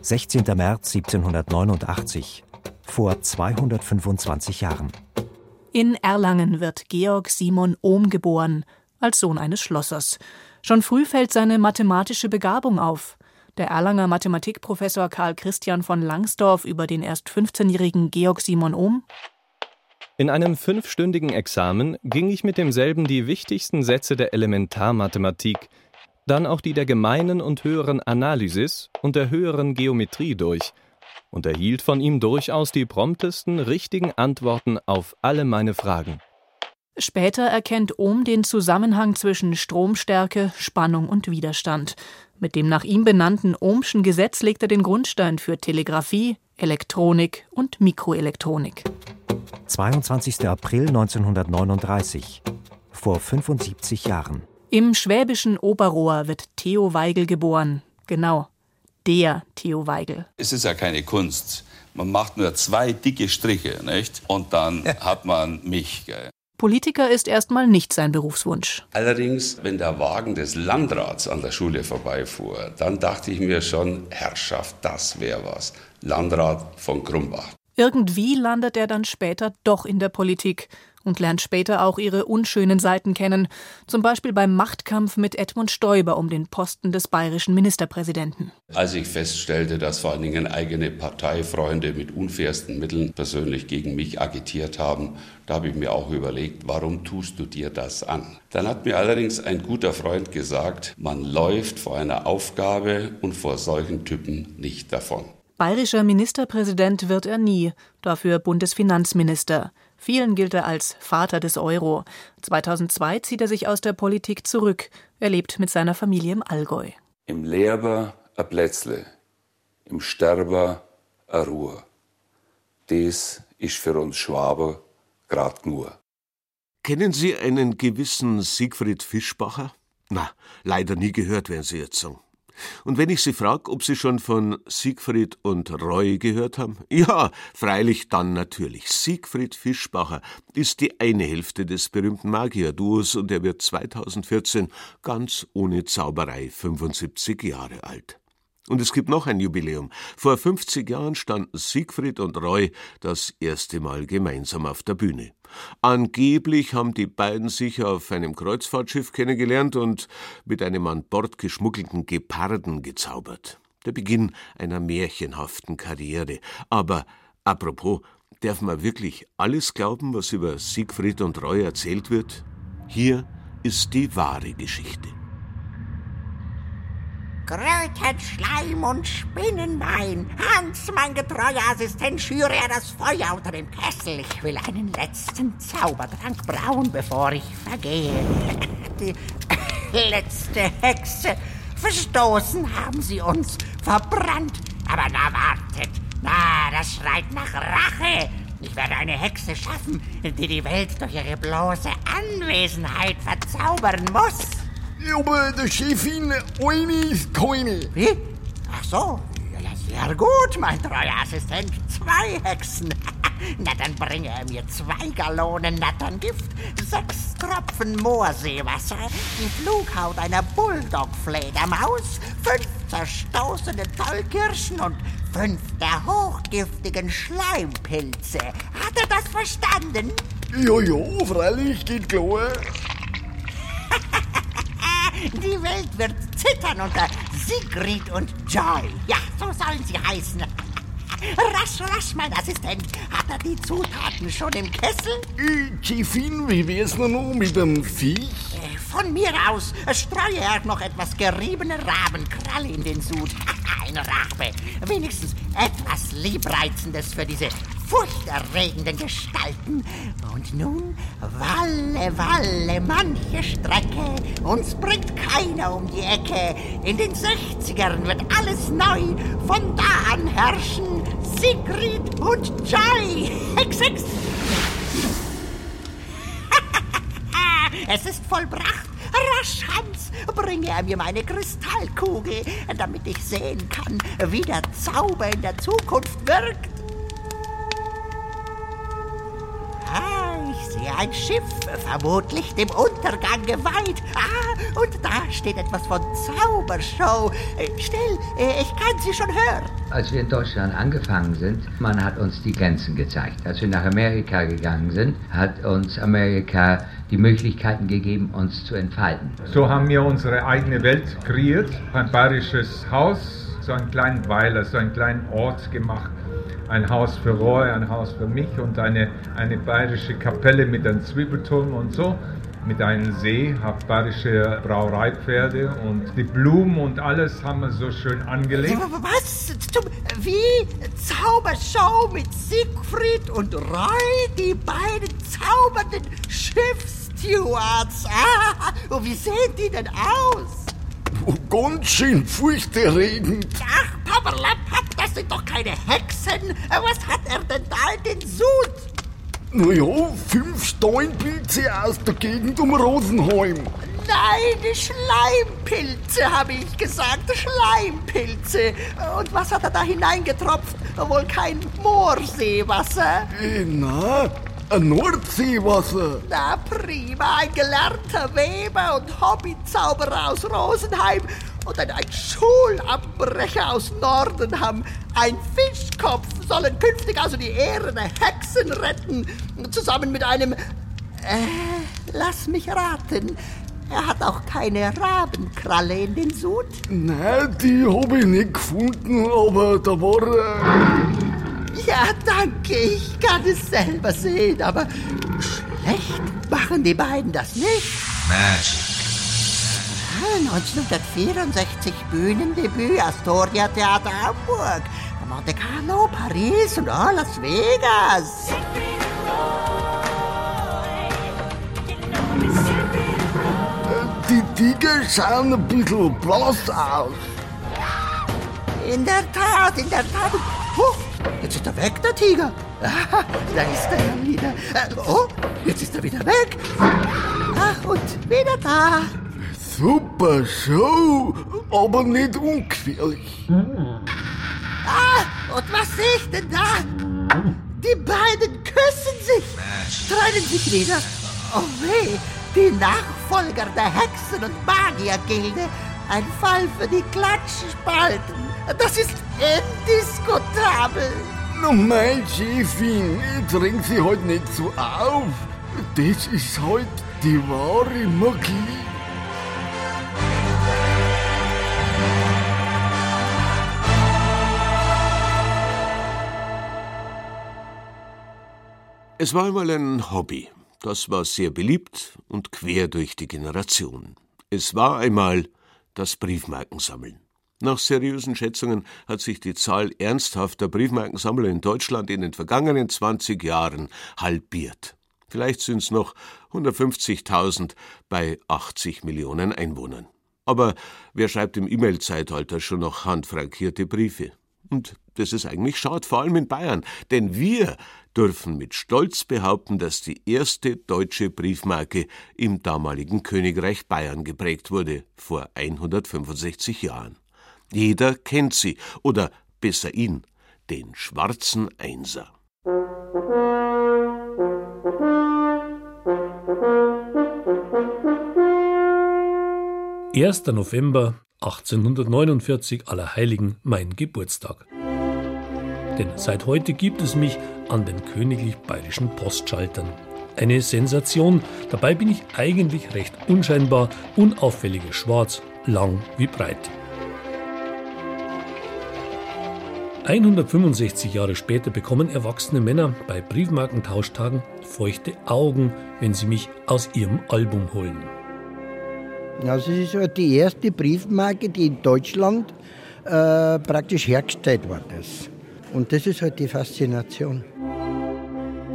Sechzehnter März 1789 vor 225 Jahren. In Erlangen wird Georg Simon Ohm geboren, als Sohn eines Schlossers. Schon früh fällt seine mathematische Begabung auf. Der Erlanger Mathematikprofessor Karl Christian von Langsdorff über den erst 15-jährigen Georg Simon Ohm. In einem fünfstündigen Examen ging ich mit demselben die wichtigsten Sätze der Elementarmathematik, dann auch die der gemeinen und höheren Analysis und der höheren Geometrie durch und erhielt von ihm durchaus die promptesten, richtigen Antworten auf alle meine Fragen. Später erkennt Ohm den Zusammenhang zwischen Stromstärke, Spannung und Widerstand. Mit dem nach ihm benannten Ohmschen Gesetz legt er den Grundstein für Telegrafie, Elektronik und Mikroelektronik. 22. April 1939, vor 75 Jahren. Im schwäbischen Oberrohr wird Theo Weigel geboren. Genau, der Theo Weigel. Es ist ja keine Kunst. Man macht nur zwei dicke Striche, nicht? Und dann hat man mich. Gell? Politiker ist erstmal nicht sein Berufswunsch. Allerdings, wenn der Wagen des Landrats an der Schule vorbeifuhr, dann dachte ich mir schon, Herrschaft, das wäre was. Landrat von Krumbach. Irgendwie landet er dann später doch in der Politik und lernt später auch ihre unschönen Seiten kennen, zum Beispiel beim Machtkampf mit Edmund Stoiber um den Posten des bayerischen Ministerpräsidenten. Als ich feststellte, dass vor allen Dingen eigene Parteifreunde mit unfairsten Mitteln persönlich gegen mich agitiert haben, da habe ich mir auch überlegt, warum tust du dir das an? Dann hat mir allerdings ein guter Freund gesagt, man läuft vor einer Aufgabe und vor solchen Typen nicht davon. Bayerischer Ministerpräsident wird er nie, dafür Bundesfinanzminister. Vielen gilt er als Vater des Euro. 2002 zieht er sich aus der Politik zurück. Er lebt mit seiner Familie im Allgäu. Im Leber a Plätzle, im Sterber a Ruhe. Das ist für uns Schwabe grad nur. Kennen Sie einen gewissen Siegfried Fischbacher? Na, leider nie gehört, werden Sie jetzt sagen. Und wenn ich Sie frage, ob Sie schon von Siegfried und Roy gehört haben? Ja, freilich dann natürlich. Siegfried Fischbacher ist die eine Hälfte des berühmten Magier-Duos und er wird 2014 ganz ohne Zauberei 75 Jahre alt. Und es gibt noch ein Jubiläum. Vor 50 Jahren standen Siegfried und Roy das erste Mal gemeinsam auf der Bühne. Angeblich haben die beiden sich auf einem Kreuzfahrtschiff kennengelernt und mit einem an Bord geschmuggelten Geparden gezaubert. Der Beginn einer märchenhaften Karriere. Aber apropos, darf man wirklich alles glauben, was über Siegfried und Roy erzählt wird? Hier ist die wahre Geschichte. Kröten, Schleim und Spinnenbein. Hans, mein getreuer Assistent, schüre er das Feuer unter dem Kessel. Ich will einen letzten Zaubertrank brauen, bevor ich vergehe. Die letzte Hexe. Verstoßen haben sie uns, verbrannt. Aber na, wartet. Na, das schreit nach Rache. Ich werde eine Hexe schaffen, die die Welt durch ihre bloße Anwesenheit verzaubern muss. Aber der Chefin, eine ist keine. Wie? Ach so, ja, sehr gut, mein treuer Assistent. Zwei Hexen. Na, dann bringe er mir zwei Gallonen Natterngift, sechs Tropfen Moorseewasser, die Flughaut einer Bulldog-Fledermaus, fünf zerstoßene Tollkirschen und fünf der hochgiftigen Schleimpilze. Hat er das verstanden? Ja, freilich, geht klar. Die Welt wird zittern unter Sigrid und Joy. Ja, so sollen sie heißen. Rasch, rasch, mein Assistent. Hat er die Zutaten schon im Kessel? Äh, Chefin, wie wär's noch mit dem Viech? Äh, von mir aus streue er noch etwas geriebene Rabenkralle in den Sud. Ein Rabe. Wenigstens etwas Liebreizendes für diese furchterregenden Gestalten. Und nun, Walle, Walle, manche Strecke, uns bringt keiner um die Ecke. In den 60ern wird alles neu, von da an herrschen Sigrid und Jai. Hex, hex. es ist vollbracht. Rasch, Hans, bringe er mir meine Kristallkugel, damit ich sehen kann, wie der Zauber in der Zukunft wirkt. Ich sehe ein Schiff, vermutlich dem Untergang geweiht. Ah, und da steht etwas von Zaubershow. Äh, still, äh, ich kann sie schon hören. Als wir in Deutschland angefangen sind, man hat uns die Grenzen gezeigt. Als wir nach Amerika gegangen sind, hat uns Amerika die Möglichkeiten gegeben, uns zu entfalten. So haben wir unsere eigene Welt kreiert, ein bayerisches Haus, so einen kleinen Weiler, so einen kleinen Ort gemacht ein Haus für Roy, ein Haus für mich und eine, eine bayerische Kapelle mit einem Zwiebelturm und so. Mit einem See, habe bayerische Brauereipferde und die Blumen und alles haben wir so schön angelegt. Was? Wie? Zaubershow mit Siegfried und Roy, die beiden zaubernden Schiffsstewards. Ah, und wie sehen die denn aus? Oh, ganz schön furchterregend. Ach, Paperlapp, das sind doch keine Hexen. Was hat er denn da in den Sud? Naja, fünf Steinpilze aus der Gegend um Rosenheim. Nein, Schleimpilze, habe ich gesagt. Schleimpilze. Und was hat er da hineingetropft? Wohl kein Moorseewasser? Äh, na, Nordseewasser. Na prima, ein gelernter Weber und Hobbyzauberer aus Rosenheim und ein, ein Schulabbrecher aus Nordenham, ein Fischkopf sollen künftig also die Ehre der Hexen retten, zusammen mit einem Äh, lass mich raten. Er hat auch keine Rabenkralle in den Sud? Nein, die habe ich nicht gefunden, aber da war. Äh ja, danke, ich kann es selber sehen, aber schlecht machen die beiden das nicht. Magic. 1964 Bühnendebüt Astoria Theater Hamburg, Monte Carlo, Paris und oh, Las Vegas. Die Tiger schauen ein bisschen blass aus. In der Tat, in der Tat. Huch, jetzt ist er weg, der Tiger. Ah, da ist er ja wieder. Äh, oh, jetzt ist er wieder weg. Ach, und wieder da. Super Show, aber nicht ungefährlich. Ah, und was sehe ich denn da? Die beiden küssen sich, trennen sich wieder. Oh weh, die Nachfolger der Hexen- und Magiergilde. Ein Fall für die Klatschspalten. Das ist indiskutabel. No, mein Chefin, dring sie heute nicht so auf. Das ist heute die wahre Magie. Es war einmal ein Hobby. Das war sehr beliebt und quer durch die Generation. Es war einmal das Briefmarkensammeln. Nach seriösen Schätzungen hat sich die Zahl ernsthafter Briefmarkensammler in Deutschland in den vergangenen 20 Jahren halbiert. Vielleicht sind es noch 150.000 bei 80 Millionen Einwohnern. Aber wer schreibt im E-Mail-Zeitalter schon noch handfrankierte Briefe? Und das ist eigentlich schade, vor allem in Bayern, denn wir dürfen mit Stolz behaupten, dass die erste deutsche Briefmarke im damaligen Königreich Bayern geprägt wurde, vor 165 Jahren. Jeder kennt sie, oder besser ihn, den schwarzen Einser. 1. November 1849 Allerheiligen mein Geburtstag. Denn seit heute gibt es mich an den königlich bayerischen Postschaltern. Eine Sensation, dabei bin ich eigentlich recht unscheinbar, unauffälliges Schwarz, lang wie breit. 165 Jahre später bekommen erwachsene Männer bei Briefmarkentauschtagen feuchte Augen, wenn sie mich aus ihrem Album holen. Also es ist halt die erste Briefmarke, die in Deutschland äh, praktisch hergestellt worden ist. Und das ist halt die Faszination.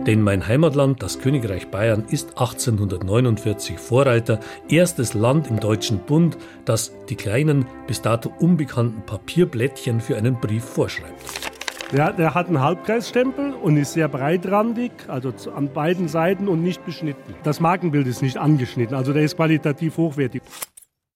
Denn mein Heimatland, das Königreich Bayern, ist 1849 Vorreiter, erstes Land im Deutschen Bund, das die kleinen, bis dato unbekannten Papierblättchen für einen Brief vorschreibt. Ja, der hat einen Halbkreisstempel und ist sehr breitrandig, also an beiden Seiten und nicht beschnitten. Das Markenbild ist nicht angeschnitten, also der ist qualitativ hochwertig.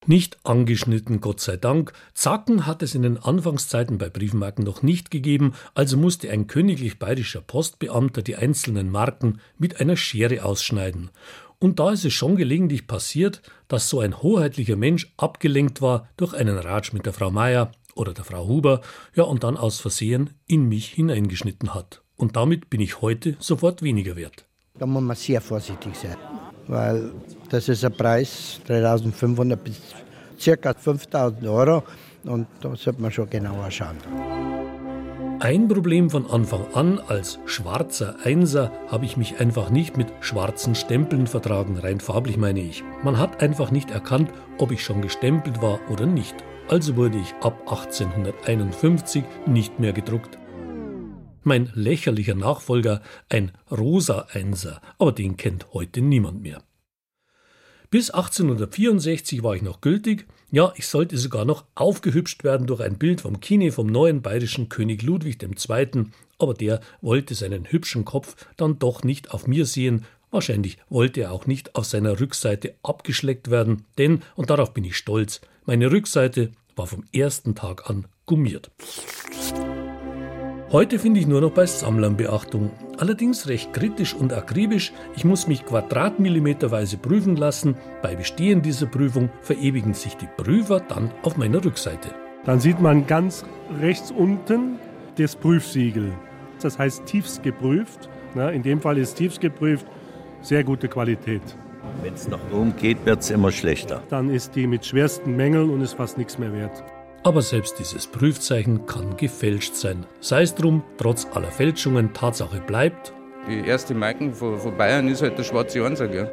Nicht angeschnitten, Gott sei Dank. Zacken hat es in den Anfangszeiten bei Briefmarken noch nicht gegeben, also musste ein königlich bayerischer Postbeamter die einzelnen Marken mit einer Schere ausschneiden. Und da ist es schon gelegentlich passiert, dass so ein hoheitlicher Mensch abgelenkt war durch einen Ratsch mit der Frau Meier oder der Frau Huber, ja, und dann aus Versehen in mich hineingeschnitten hat. Und damit bin ich heute sofort weniger wert. Da muss man sehr vorsichtig sein, weil das ist ein Preis 3500 bis ca. 5000 Euro und da sollte man schon genauer schauen. Ein Problem von Anfang an, als schwarzer Einser habe ich mich einfach nicht mit schwarzen Stempeln vertragen, rein farblich meine ich. Man hat einfach nicht erkannt, ob ich schon gestempelt war oder nicht also wurde ich ab 1851 nicht mehr gedruckt. Mein lächerlicher Nachfolger, ein rosa Einser, aber den kennt heute niemand mehr. Bis 1864 war ich noch gültig, ja, ich sollte sogar noch aufgehübscht werden durch ein Bild vom Kine vom neuen bayerischen König Ludwig II., aber der wollte seinen hübschen Kopf dann doch nicht auf mir sehen, wahrscheinlich wollte er auch nicht auf seiner Rückseite abgeschleckt werden, denn, und darauf bin ich stolz, meine Rückseite war vom ersten Tag an gummiert. Heute finde ich nur noch bei Sammlern Beachtung. Allerdings recht kritisch und akribisch. Ich muss mich quadratmillimeterweise prüfen lassen. Bei Bestehen dieser Prüfung verewigen sich die Prüfer dann auf meiner Rückseite. Dann sieht man ganz rechts unten das Prüfsiegel. Das heißt tiefst geprüft. In dem Fall ist tiefst geprüft sehr gute Qualität. Wenn es nach oben geht, wird es immer schlechter. Dann ist die mit schwersten Mängeln und ist fast nichts mehr wert. Aber selbst dieses Prüfzeichen kann gefälscht sein. Sei es drum, trotz aller Fälschungen Tatsache bleibt. Die erste Marken von, von Bayern ist halt der schwarze Einser, gell?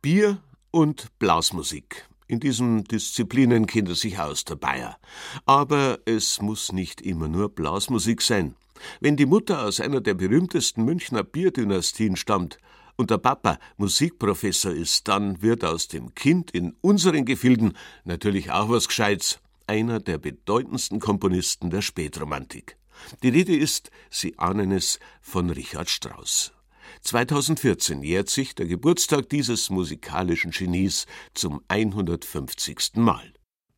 Bier und Blasmusik. In diesen Disziplinen kennt er sich aus, der Bayer. Aber es muss nicht immer nur Blasmusik sein. Wenn die Mutter aus einer der berühmtesten Münchner Bierdynastien stammt und der Papa Musikprofessor ist, dann wird aus dem Kind in unseren Gefilden natürlich auch was Gescheites, einer der bedeutendsten Komponisten der Spätromantik. Die Rede ist, Sie ahnen es, von Richard Strauss. 2014 jährt sich der Geburtstag dieses musikalischen Genies zum 150. Mal.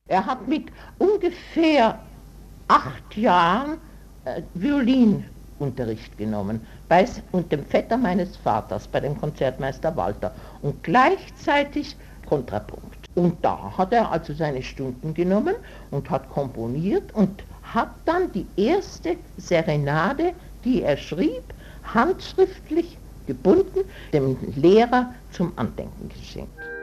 Er hat mit ungefähr acht Jahren äh, Violinunterricht genommen bei und dem Vetter meines Vaters, bei dem Konzertmeister Walter und gleichzeitig Kontrapunkt. Und da hat er also seine Stunden genommen und hat komponiert und hat dann die erste Serenade, die er schrieb, handschriftlich gebunden, dem Lehrer zum Andenken geschenkt.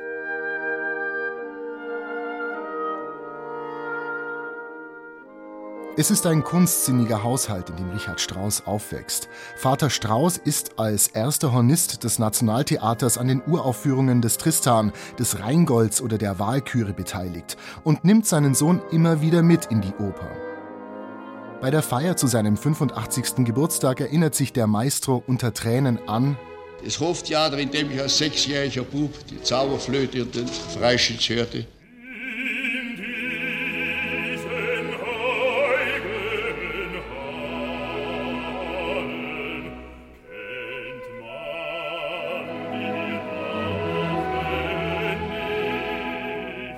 Es ist ein kunstsinniger Haushalt, in dem Richard Strauss aufwächst. Vater Strauss ist als erster Hornist des Nationaltheaters an den Uraufführungen des Tristan, des Rheingolds oder der Walküre beteiligt und nimmt seinen Sohn immer wieder mit in die Oper. Bei der Feier zu seinem 85. Geburtstag erinnert sich der Maestro unter Tränen an das Hoftheater, in dem ich als sechsjähriger Bub die Zauberflöte und den Freischütz hörte.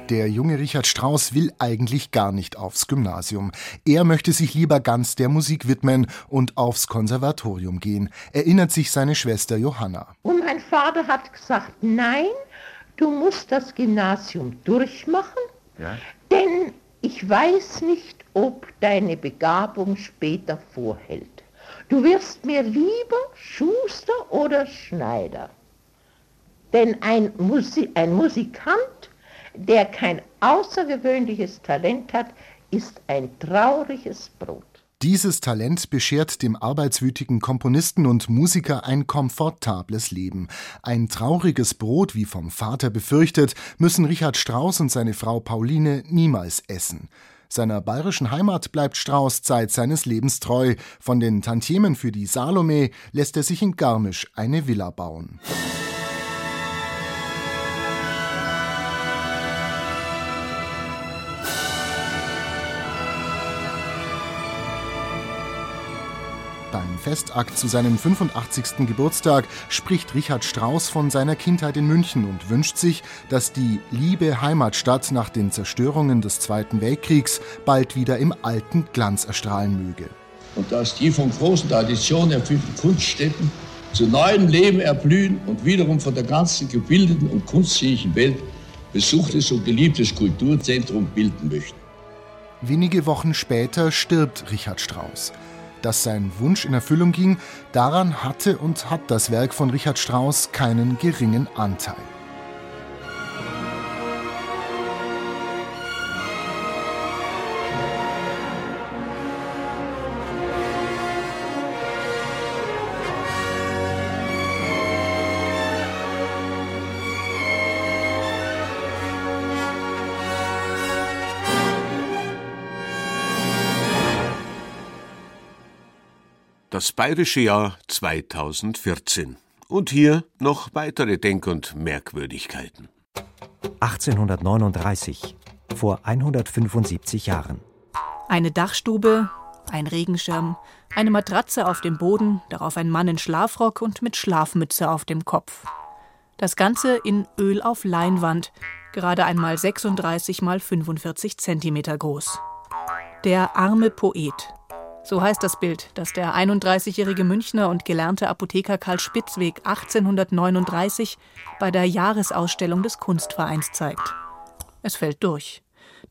Der junge Richard Strauss will eigentlich gar nicht aufs Gymnasium. Er möchte sich lieber ganz der Musik widmen und aufs Konservatorium gehen, erinnert sich seine Schwester Johanna. Und mein Vater hat gesagt, nein, du musst das Gymnasium durchmachen, ja? denn ich weiß nicht, ob deine Begabung später vorhält. Du wirst mir lieber Schuster oder Schneider. Denn ein, Musi ein Musikant der kein außergewöhnliches Talent hat, ist ein trauriges Brot. Dieses Talent beschert dem arbeitswütigen Komponisten und Musiker ein komfortables Leben. Ein trauriges Brot, wie vom Vater befürchtet, müssen Richard Strauss und seine Frau Pauline niemals essen. Seiner bayerischen Heimat bleibt Strauss Zeit seines Lebens treu. Von den Tantiemen für die Salome lässt er sich in Garmisch eine Villa bauen. Beim Festakt zu seinem 85. Geburtstag spricht Richard Strauss von seiner Kindheit in München und wünscht sich, dass die liebe Heimatstadt nach den Zerstörungen des Zweiten Weltkriegs bald wieder im alten Glanz erstrahlen möge. Und dass die von großen Traditionen erfüllten Kunststätten zu neuem Leben erblühen und wiederum von der ganzen gebildeten und kunstfähigen Welt besuchtes und geliebtes Kulturzentrum bilden möchten. Wenige Wochen später stirbt Richard Strauss dass sein Wunsch in Erfüllung ging, daran hatte und hat das Werk von Richard Strauss keinen geringen Anteil. Das bayerische Jahr 2014. Und hier noch weitere Denk- und Merkwürdigkeiten. 1839, vor 175 Jahren. Eine Dachstube, ein Regenschirm, eine Matratze auf dem Boden, darauf ein Mann in Schlafrock und mit Schlafmütze auf dem Kopf. Das Ganze in Öl auf Leinwand, gerade einmal 36 mal 45 Zentimeter groß. Der arme Poet, so heißt das Bild, das der 31-jährige Münchner und gelernte Apotheker Karl Spitzweg 1839 bei der Jahresausstellung des Kunstvereins zeigt. Es fällt durch.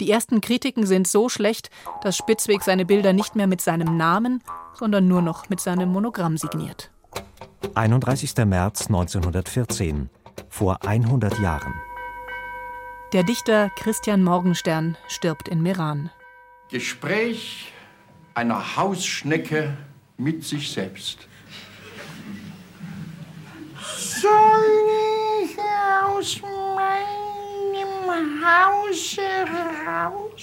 Die ersten Kritiken sind so schlecht, dass Spitzweg seine Bilder nicht mehr mit seinem Namen, sondern nur noch mit seinem Monogramm signiert. 31. März 1914, vor 100 Jahren. Der Dichter Christian Morgenstern stirbt in Meran. Gespräch einer Hausschnecke mit sich selbst. Soll ich aus meinem Hause raus?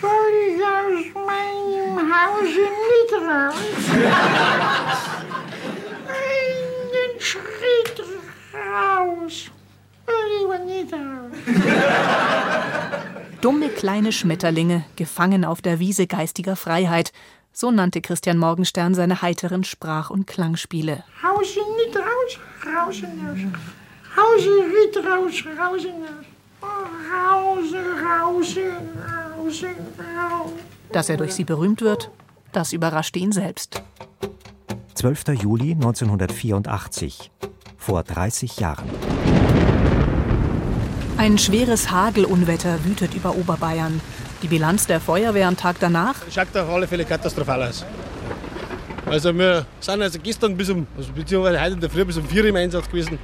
Soll ich aus meinem Hause nicht raus? Einen Schritt raus. Lieber nicht raus. Dumme kleine Schmetterlinge, gefangen auf der Wiese geistiger Freiheit. So nannte Christian Morgenstern seine heiteren Sprach- und Klangspiele. Hause nicht raus, raus raus. Hause nicht raus, raus raus. Raus, raus, raus, raus. Dass er durch sie berühmt wird, das überraschte ihn selbst. 12. Juli 1984, vor 30 Jahren. Ein schweres Hagelunwetter wütet über Oberbayern. Die Bilanz der Feuerwehr am Tag danach? Schaut auf alle Fälle katastrophal aus. Also wir sind also gestern bis um, also beziehungsweise heute in der Früh bis um 4 Uhr im Einsatz gewesen.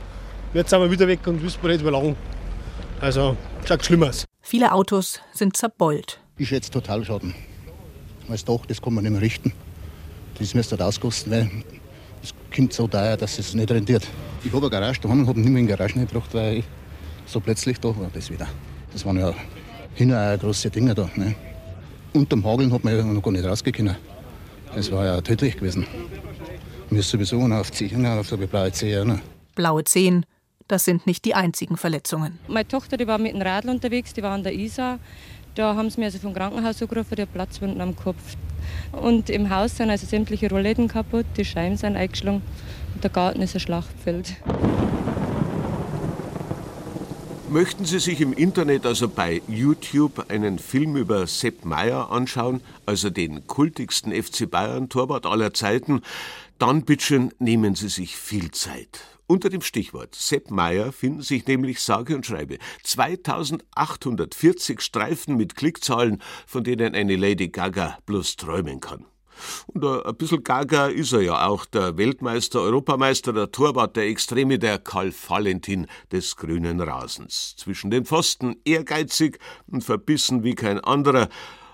Jetzt sind wir wieder weg und wissen nicht, wie lang. Also schaut schlimm aus. Viele Autos sind zerbeult. Ich schätze Totalschaden. Als Dach, das kann man nicht mehr richten. Das müsste halt auskosten, weil es kommt so teuer, dass es nicht rentiert. Ich habe eine Garage daheim und habe nicht mehr in die Garage gebracht, weil ich so plötzlich da war das wieder. Das waren ja hinterher große Dinge da. Ne? Unterm Hageln hat man ja noch gar nicht rausgekommen. Das war ja tödlich gewesen. Mir ist sowieso noch auf, Zehen, auf der blaue Zehe. Ne? Blaue Zehen, das sind nicht die einzigen Verletzungen. Meine Tochter die war mit dem Radl unterwegs, die war an der Isar. Da haben sie mir also vom Krankenhaus angerufen, der Platzwunden am Kopf. Und im Haus sind also sämtliche Rollläden kaputt, die Scheiben sind eingeschlagen und der Garten ist ein Schlachtfeld. Möchten Sie sich im Internet also bei YouTube einen Film über Sepp Meier anschauen, also den kultigsten FC Bayern Torwart aller Zeiten, dann bitteschön nehmen Sie sich viel Zeit. Unter dem Stichwort Sepp Meier finden sich nämlich sage und schreibe 2840 Streifen mit Klickzahlen, von denen eine Lady Gaga bloß träumen kann. Und ein bisschen gaga ist er ja auch, der Weltmeister, Europameister, der Torwart, der Extreme, der Karl Valentin des grünen Rasens. Zwischen den Pfosten ehrgeizig und verbissen wie kein anderer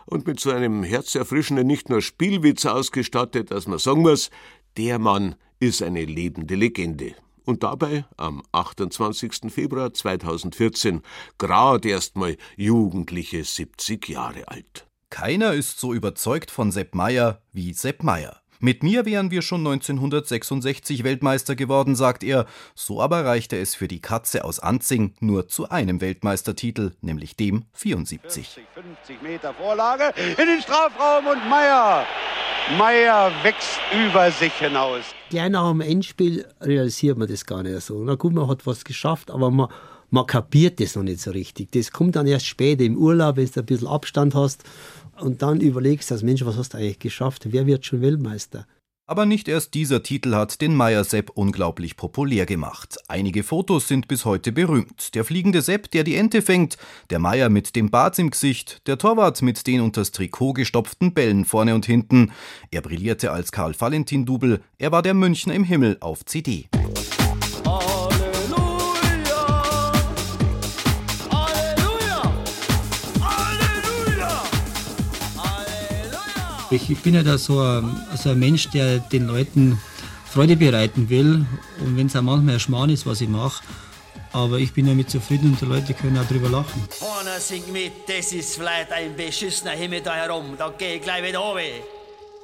und mit so einem herzerfrischenden nicht nur Spielwitz ausgestattet, dass man sagen muss, der Mann ist eine lebende Legende. Und dabei am 28. Februar 2014 grad erst mal jugendliche 70 Jahre alt. Keiner ist so überzeugt von Sepp Meier wie Sepp Meier. Mit mir wären wir schon 1966 Weltmeister geworden, sagt er. So aber reichte es für die Katze aus Anzing nur zu einem Weltmeistertitel, nämlich dem 74. 50 Meter Vorlage in den Strafraum und Meier. Meier wächst über sich hinaus. Gleich nach dem Endspiel realisiert man das gar nicht so. Na gut, man hat was geschafft, aber man, man kapiert das noch nicht so richtig. Das kommt dann erst später im Urlaub, wenn du ein bisschen Abstand hast und dann überlegst du, Mensch, was hast du eigentlich geschafft? Wer wird schon Weltmeister? Aber nicht erst dieser Titel hat den Meier Sepp unglaublich populär gemacht. Einige Fotos sind bis heute berühmt. Der fliegende Sepp, der die Ente fängt, der Meier mit dem Bart im Gesicht, der Torwart mit den unters Trikot gestopften Bällen vorne und hinten. Er brillierte als Karl Valentin Double, er war der Münchner im Himmel auf CD. Ich, ich bin ja da so ein, so ein Mensch, der den Leuten Freude bereiten will. Und wenn es auch manchmal ein Schmarrn ist, was ich mache, aber ich bin damit zufrieden und die Leute können auch drüber lachen. Vorne singt mit, das ist vielleicht ein beschissener Himmel da herum, da gehe ich gleich wieder runter.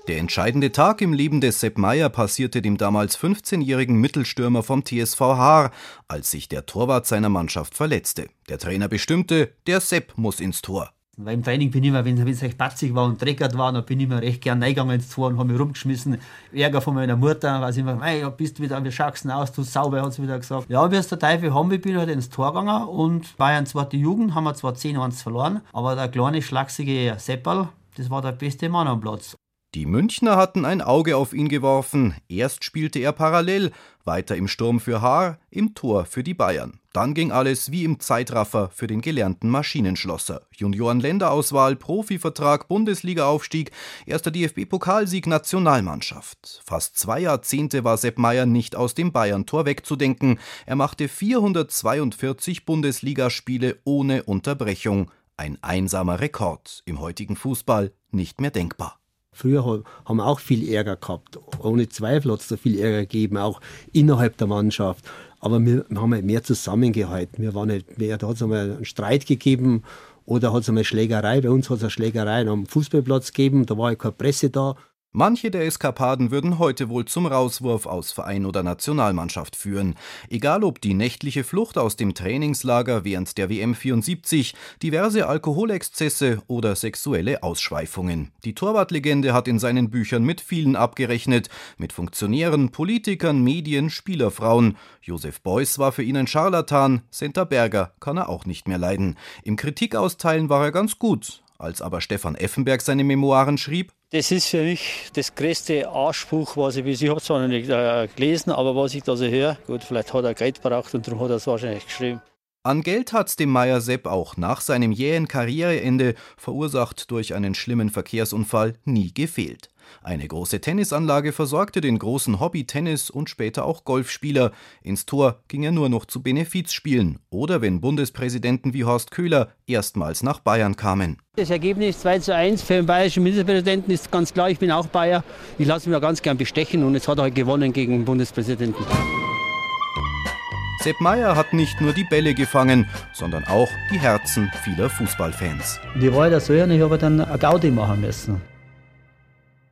Der entscheidende Tag im Leben des Sepp Meier passierte dem damals 15-jährigen Mittelstürmer vom TSV Haar, als sich der Torwart seiner Mannschaft verletzte. Der Trainer bestimmte, der Sepp muss ins Tor. Weil im Training bin ich immer, wenn es recht batzig war und dreckert war, dann bin ich immer recht gern reingegangen ins Tor und habe mich rumgeschmissen. Ärger von meiner Mutter, weil sie immer, hey, bist wieder, wie schaust aus, du sauber, hat sie wieder gesagt. Ja, wie es der Teufel haben, ich bin halt ins Tor gegangen und Bayern zwar Jugend, haben wir zwar 10-1 verloren, aber der kleine, schlachsige Seppal, das war der beste Mann am Platz. Die Münchner hatten ein Auge auf ihn geworfen. Erst spielte er parallel, weiter im Sturm für Haar, im Tor für die Bayern. Dann ging alles wie im Zeitraffer für den gelernten Maschinenschlosser. Junioren-Länderauswahl, Profivertrag, Bundesliga-Aufstieg, erster DFB-Pokalsieg, Nationalmannschaft. Fast zwei Jahrzehnte war Sepp Meier nicht aus dem Bayern-Tor wegzudenken. Er machte 442 Bundesligaspiele ohne Unterbrechung. Ein einsamer Rekord. Im heutigen Fußball nicht mehr denkbar. Früher haben wir auch viel Ärger gehabt. Ohne Zweifel hat es da viel Ärger gegeben, auch innerhalb der Mannschaft. Aber wir, haben halt mehr zusammengehalten. Wir waren nicht mehr, da hat es einmal einen Streit gegeben oder hat es einmal Schlägerei. Bei uns hat es eine Schlägerei am Fußballplatz gegeben, da war halt keine Presse da. Manche der Eskapaden würden heute wohl zum Rauswurf aus Verein oder Nationalmannschaft führen. Egal ob die nächtliche Flucht aus dem Trainingslager während der WM 74, diverse Alkoholexzesse oder sexuelle Ausschweifungen. Die Torwartlegende hat in seinen Büchern mit vielen abgerechnet, mit Funktionären, Politikern, Medien, Spielerfrauen. Josef Beuys war für ihn ein Scharlatan, Senta Berger kann er auch nicht mehr leiden. Im Kritikausteilen war er ganz gut. Als aber Stefan Effenberg seine Memoiren schrieb, das ist für mich das größte Anspruch, was ich bis ich habe zwar noch nicht äh, gelesen, aber was ich da so höre, gut, vielleicht hat er Geld braucht und darum hat er es wahrscheinlich geschrieben. An Geld hat's dem Meier Sepp auch nach seinem jähen Karriereende, verursacht durch einen schlimmen Verkehrsunfall, nie gefehlt. Eine große Tennisanlage versorgte den großen Hobby-Tennis- und später auch Golfspieler. Ins Tor ging er nur noch zu Benefizspielen oder wenn Bundespräsidenten wie Horst Köhler erstmals nach Bayern kamen. Das Ergebnis 2 zu 1 für den bayerischen Ministerpräsidenten ist ganz klar, ich bin auch Bayer. Ich lasse mich ja ganz gern bestechen und jetzt hat er gewonnen gegen den Bundespräsidenten. Sepp Meier hat nicht nur die Bälle gefangen, sondern auch die Herzen vieler Fußballfans. Die war ja so, ich habe dann eine Gaudi machen müssen.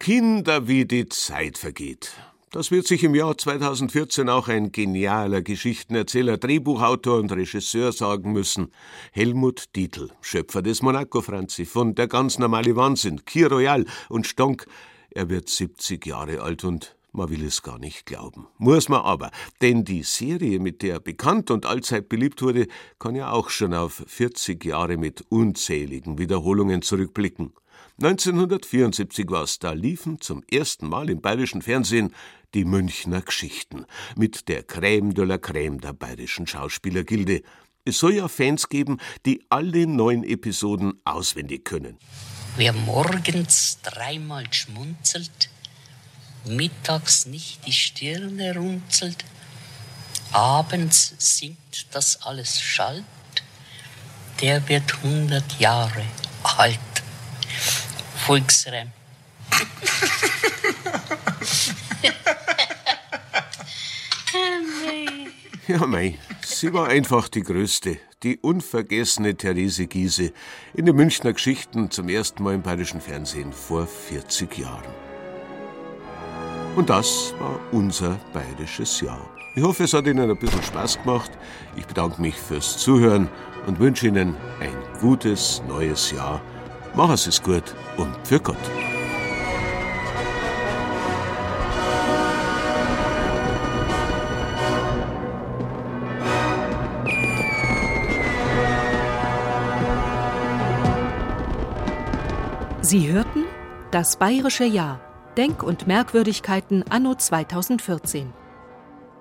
Kinder, wie die Zeit vergeht. Das wird sich im Jahr 2014 auch ein genialer Geschichtenerzähler, Drehbuchautor und Regisseur sagen müssen. Helmut Dietl, Schöpfer des Monaco Franzi, von Der ganz normale Wahnsinn, Kir Royal und Stonk. Er wird 70 Jahre alt und man will es gar nicht glauben. Muss man aber, denn die Serie, mit der er bekannt und allzeit beliebt wurde, kann ja auch schon auf 40 Jahre mit unzähligen Wiederholungen zurückblicken. 1974 war es, da liefen zum ersten Mal im bayerischen Fernsehen die Münchner Geschichten mit der Crème de la Crème der bayerischen Schauspielergilde. Es soll ja Fans geben, die alle neun Episoden auswendig können. Wer morgens dreimal schmunzelt, mittags nicht die Stirne runzelt, abends singt das alles Schalt, der wird hundert Jahre alt. Volksreim. Ja, mei, sie war einfach die Größte, die unvergessene Therese Giese in den Münchner Geschichten zum ersten Mal im bayerischen Fernsehen vor 40 Jahren. Und das war unser bayerisches Jahr. Ich hoffe, es hat Ihnen ein bisschen Spaß gemacht. Ich bedanke mich fürs Zuhören und wünsche Ihnen ein gutes neues Jahr. Sie es gut und für Gott. Sie hörten das bayerische Jahr. Denk- und Merkwürdigkeiten anno 2014.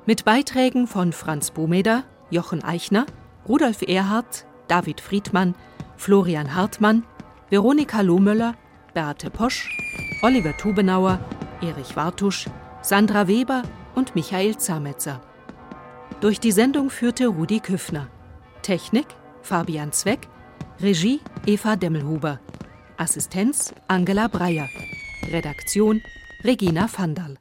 Mit Beiträgen von Franz Bomeder, Jochen Eichner, Rudolf Erhardt, David Friedmann, Florian Hartmann, Veronika Lohmöller, Beate Posch, Oliver Tubenauer, Erich Wartusch, Sandra Weber und Michael Zametzer. Durch die Sendung führte Rudi Küffner. Technik Fabian Zweck, Regie Eva Demmelhuber, Assistenz Angela Breyer, Redaktion Regina Vandal.